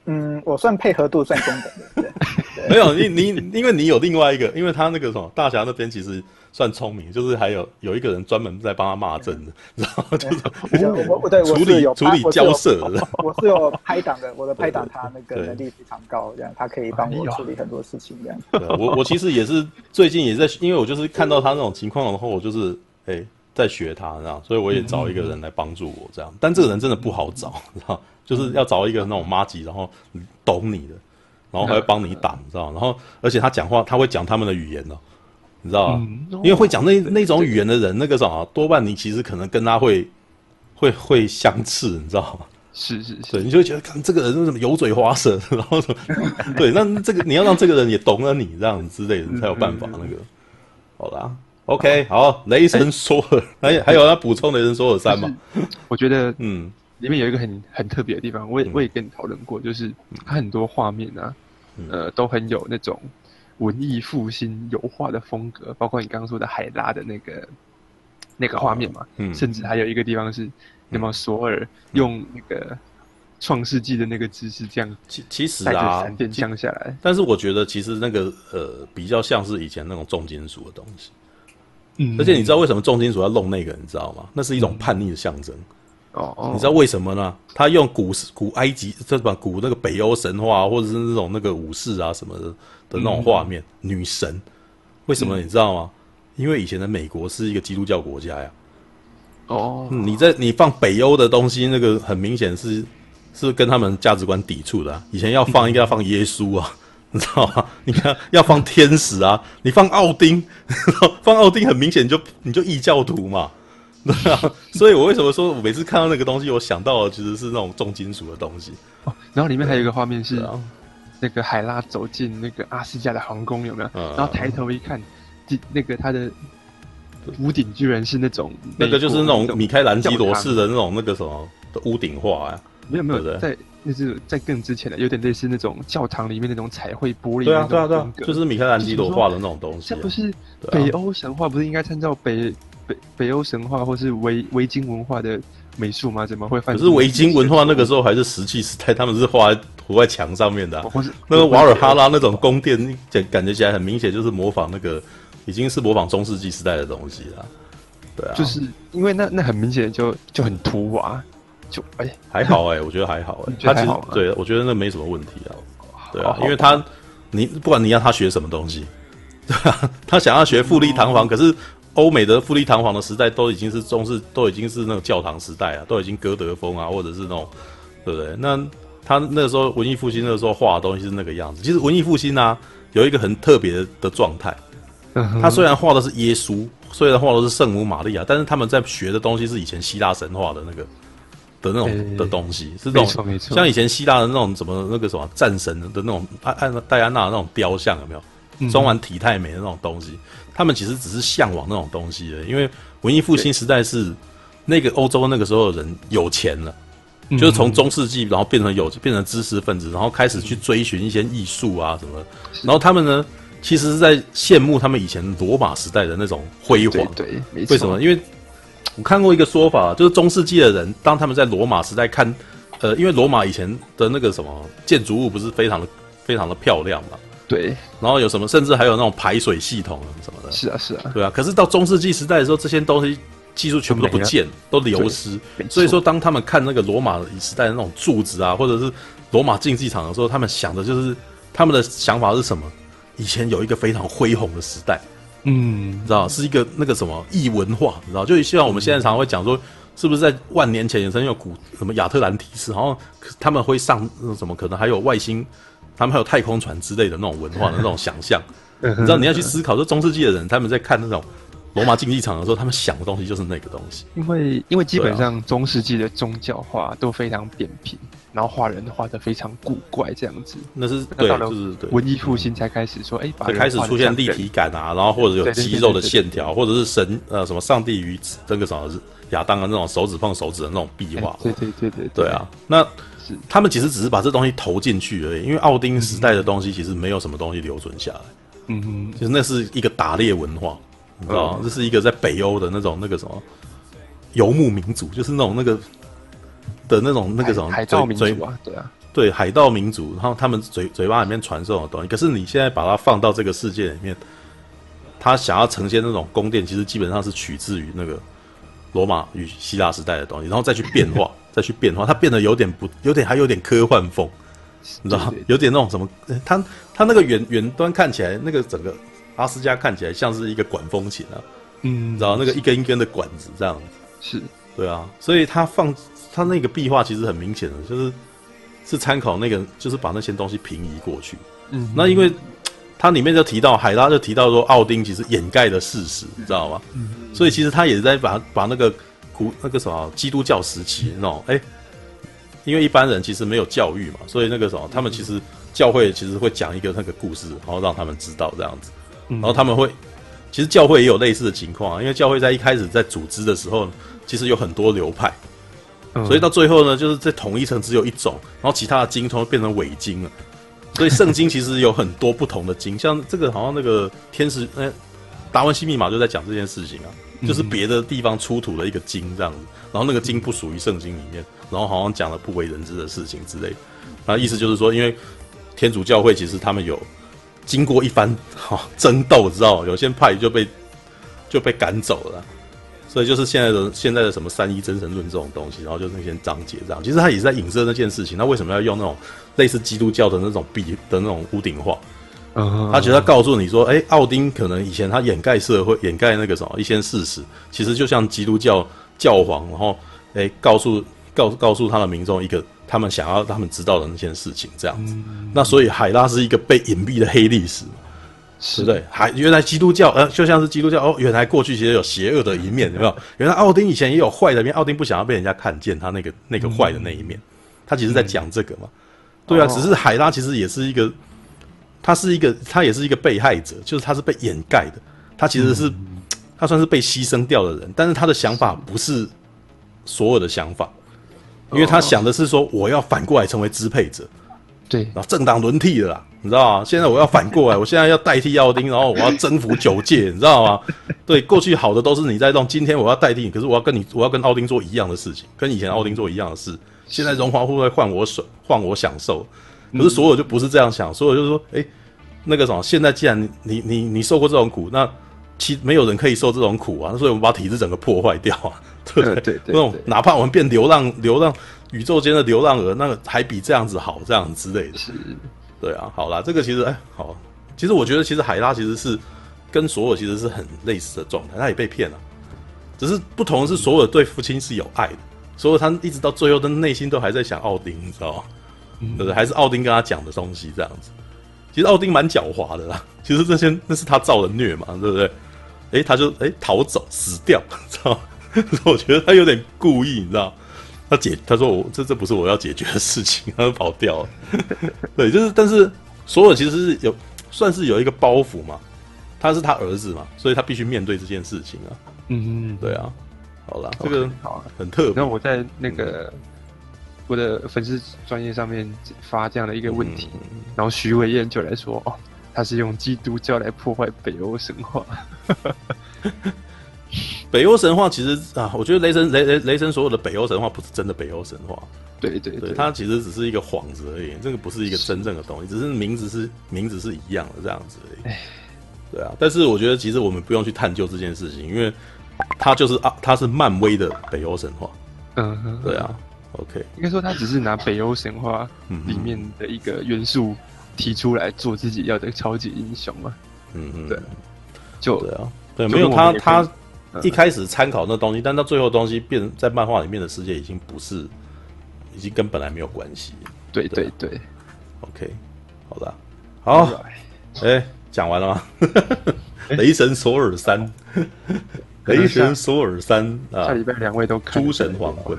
嗯，我算配合度算中等的，没有你你，因为你有另外一个，因为他那个什么大侠那边其实算聪明，就是还有有一个人专门在帮他骂阵的，然后就是我我对处理处理交涉的，我是有拍档的，我的拍档他那个能力非常高，这样他可以帮我处理很多事情，这样。对，我我其实也是最近也在，因为我就是看到他那种情况，然后我就是哎在学他这样，所以我也找一个人来帮助我这样，但这个人真的不好找，知道。就是要找一个那种妈吉，然后懂你的，然后还会帮你挡，你知道？然后而且他讲话，他会讲他们的语言哦，你知道吗？因为会讲那那种语言的人，那个什么，多半你其实可能跟他会会会相斥，你知道吗？是是是，对，你就会觉得看这个人是什么油嘴滑舌，然后什么？对，那这个你要让这个人也懂了你这样之类的，你才有办法那个。好啦，OK，好，雷神索尔，还还有要补充雷神索尔三嘛？我觉得，嗯。里面有一个很很特别的地方，我也我也跟你讨论过，就是它很多画面啊，呃，都很有那种文艺复兴油画的风格，包括你刚刚说的海拉的那个那个画面嘛，嗯，甚至还有一个地方是，那么索尔用那个创世纪的那个姿势这样，其其实啊，闪电降下来，但是我觉得其实那个呃比较像是以前那种重金属的东西，嗯，而且你知道为什么重金属要弄那个，你知道吗？那是一种叛逆的象征。哦，你知道为什么呢？他用古古埃及，这把古那个北欧神话，或者是那种那个武士啊什么的的那种画面，嗯、女神，为什么你知道吗？嗯、因为以前的美国是一个基督教国家呀。哦、嗯，你在你放北欧的东西，那个很明显是是跟他们价值观抵触的、啊。以前要放，应该要放耶稣啊，你知道吗？你看要放天使啊，你放奥丁，放奥丁很明显就你就异教徒嘛。对啊，所以我为什么说我每次看到那个东西，我想到的其实是那种重金属的东西。哦，然后里面还有一个画面是，那个海拉走进那个阿斯加的皇宫，有没有？嗯、然后抬头一看，那个他的屋顶居然是那种那个就是那种米开朗基罗式的那种那个什么的屋顶画啊？没有没有，对对在那是在更之前的，有点类似那种教堂里面那种彩绘玻璃。对啊对啊对啊，就是米开朗基罗画的那种东西、啊。这不是北欧神话，不是应该参照北？北北欧神话或是维维京文化的美术吗？怎么会犯？可是维京文化那个时候还是石器时代，他们是画在涂在墙上面的、啊。那个瓦尔哈拉那种宫殿，感感觉起来很明显就是模仿那个，已经是模仿中世纪时代的东西了。对啊，就是因为那那很明显就就很突兀，就哎、欸、还好哎、欸，我觉得还好哎、欸，他其实对我觉得那没什么问题啊。对啊，因为他你不管你要他学什么东西，对啊，他想要学富丽堂皇，可是。欧美的富丽堂皇的时代都已经是中式，都已经是那种教堂时代啊，都已经歌德风啊，或者是那种，对不对？那他那个时候文艺复兴那个时候画的东西是那个样子。其实文艺复兴啊，有一个很特别的状态。他虽然画的是耶稣，虽然画的是圣母玛利亚，但是他们在学的东西是以前希腊神话的那个的那种、欸、的东西，是这种像以前希腊的那种什么那个什么战神的那种戴安娜的那种雕像有没有？装完体态美的那种东西，他们其实只是向往那种东西的，因为文艺复兴时代是那个欧洲那个时候的人有钱了。就是从中世纪，然后变成有变成知识分子，然后开始去追寻一些艺术啊什么。然后他们呢，其实是在羡慕他们以前罗马时代的那种辉煌。对，对，没错。为什么？因为我看过一个说法，就是中世纪的人，当他们在罗马时代看，呃，因为罗马以前的那个什么建筑物不是非常的非常的漂亮嘛？对。然后有什么，甚至还有那种排水系统什么的。是啊，是啊。对啊。可是到中世纪时代的时候，这些东西。技术全部都不见，都流失。所以说，当他们看那个罗马时代的那种柱子啊，或者是罗马竞技场的时候，他们想的就是他们的想法是什么？以前有一个非常恢宏的时代，嗯，你知道，是一个那个什么异文化，你知道，就希望我们现在常常会讲说，是不是在万年前也曾经有古什么亚特兰提斯，然后他们会上什么，可能还有外星，他们还有太空船之类的那种文化的那种想象。你知道，你要去思考，说中世纪的人他们在看那种。罗马竞技场的时候，他们想的东西就是那个东西。因为因为基本上中世纪的宗教画都非常扁平，然后画人画的非常古怪这样子。那是对，就是对。文艺复兴才开始说，哎、嗯，才开始出现立体感啊，然后或者有肌肉的线条，或者是神呃什么上帝与这个什么亚当的那种手指碰手指的那种壁画。对对对对对，对啊，那是他们其实只是把这东西投进去而已，因为奥丁时代的东西其实没有什么东西留存下来。嗯哼，其实那是一个打猎文化。你知道吗？这是一个在北欧的那种那个什么游牧民族，就是那种那个的那种那个什么海盗民族啊，对啊，对海盗民族，然后他们嘴嘴巴里面传授的东西。可是你现在把它放到这个世界里面，他想要呈现那种宫殿，其实基本上是取自于那个罗马与希腊时代的东西，然后再去变化，再去变化，它变得有点不，有点还有点科幻风，你知道吗？有点那种什么，它它那个远远端看起来那个整个。阿斯加看起来像是一个管风琴啊，嗯，你知道那个一根一根的管子这样子，是，对啊，所以它放它那个壁画其实很明显的，就是是参考那个，就是把那些东西平移过去。嗯，那因为它里面就提到海拉就提到说奥丁其实掩盖了事实，你知道吗？嗯，所以其实他也在把把那个古那个什么基督教时期那种，哎、欸，因为一般人其实没有教育嘛，所以那个什么他们其实教会其实会讲一个那个故事，然后让他们知道这样子。然后他们会，其实教会也有类似的情况啊，因为教会在一开始在组织的时候，其实有很多流派，所以到最后呢，就是在统一成只有一种，然后其他的经都变成伪经了。所以圣经其实有很多不同的经，像这个好像那个天使，哎，达文西密码就在讲这件事情啊，就是别的地方出土的一个经这样子，然后那个经不属于圣经里面，然后好像讲了不为人知的事情之类的，那意思就是说，因为天主教会其实他们有。经过一番哈争斗，知道？有些派就被就被赶走了，所以就是现在的现在的什么三一真神论这种东西，然后就是那些章节这样。其实他也是在影射那件事情。他为什么要用那种类似基督教的那种壁的那种屋顶画？嗯，他觉得他告诉你说，哎、欸，奥丁可能以前他掩盖社会、掩盖那个什么一些事实，其实就像基督教教皇，然后哎、欸，告诉告告诉他的民众一个。他们想要他们知道的那些事情，这样子。嗯、那所以海拉是一个被隐蔽的黑历史，是对。还原来基督教，呃，就像是基督教哦，原来过去其实有邪恶的一面，有没有？原来奥丁以前也有坏的一面，奥丁不想要被人家看见他那个那个坏的那一面。嗯、他其实在讲这个嘛，嗯、对啊。只是海拉其实也是一个，他是一个，他也是一个被害者，就是他是被掩盖的。他其实是、嗯、他算是被牺牲掉的人，但是他的想法不是所有的想法。因为他想的是说，我要反过来成为支配者，对，然后政党轮替了啦，你知道吗？现在我要反过来，我现在要代替奥丁，然后我要征服九界，你知道吗？对，过去好的都是你在弄，今天我要代替你，可是我要跟你，我要跟奥丁做一样的事情，跟以前奥丁做一样的事。现在荣华富贵换我手，换我享受，可是所有就不是这样想，所有就是说，哎，那个什么，现在既然你你你你受过这种苦，那其没有人可以受这种苦啊，所以我们把体制整个破坏掉啊。对对对，那种哪怕我们变流浪，流浪宇宙间的流浪儿，那个还比这样子好，这样之类的。是，对啊，好啦，这个其实哎，好，其实我觉得其实海拉其实是跟索尔其实是很类似的状态，他也被骗了，只是不同的是索尔对父亲是有爱的，所以他一直到最后的内心都还在想奥丁，你知道吗？对不对？还是奥丁跟他讲的东西这样子。其实奥丁蛮狡猾的啦。其实这些那是他造的孽嘛，对不对？哎，他就哎逃走死掉，知道？我觉得他有点故意，你知道？他解他说我这这不是我要解决的事情，他就跑掉了。对，就是但是索尔其实是有算是有一个包袱嘛，他是他儿子嘛，所以他必须面对这件事情啊。嗯，对啊。好了，这个好很特别。那我在那个我的粉丝专业上面发这样的一个问题，嗯、然后徐伟燕就来说：“哦，他是用基督教来破坏北欧神话。”北欧神话其实啊，我觉得雷神雷雷雷神所有的北欧神话不是真的北欧神话。对对对，它其实只是一个幌子而已，这个不是一个真正的东西，只是名字是名字是一样的这样子而已。对啊，但是我觉得其实我们不用去探究这件事情，因为。他就是啊，他是漫威的北欧神话。嗯哼，对啊。OK，应该说他只是拿北欧神话里面的一个元素提出来做自己要的超级英雄嘛。嗯嗯，对。就对啊，对，没有他，他一开始参考那东西，但到最后东西变在漫画里面的世界已经不是，已经跟本来没有关系。对对对。OK，好的，好。哎，讲完了吗？雷神索尔三。雷神索尔三啊，下礼拜两位都看。诸神黄昏。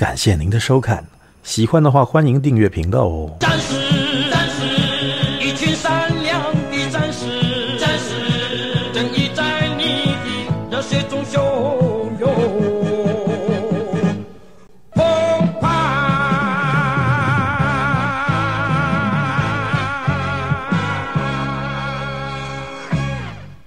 感谢您的收看，喜欢的话欢迎订阅频道哦。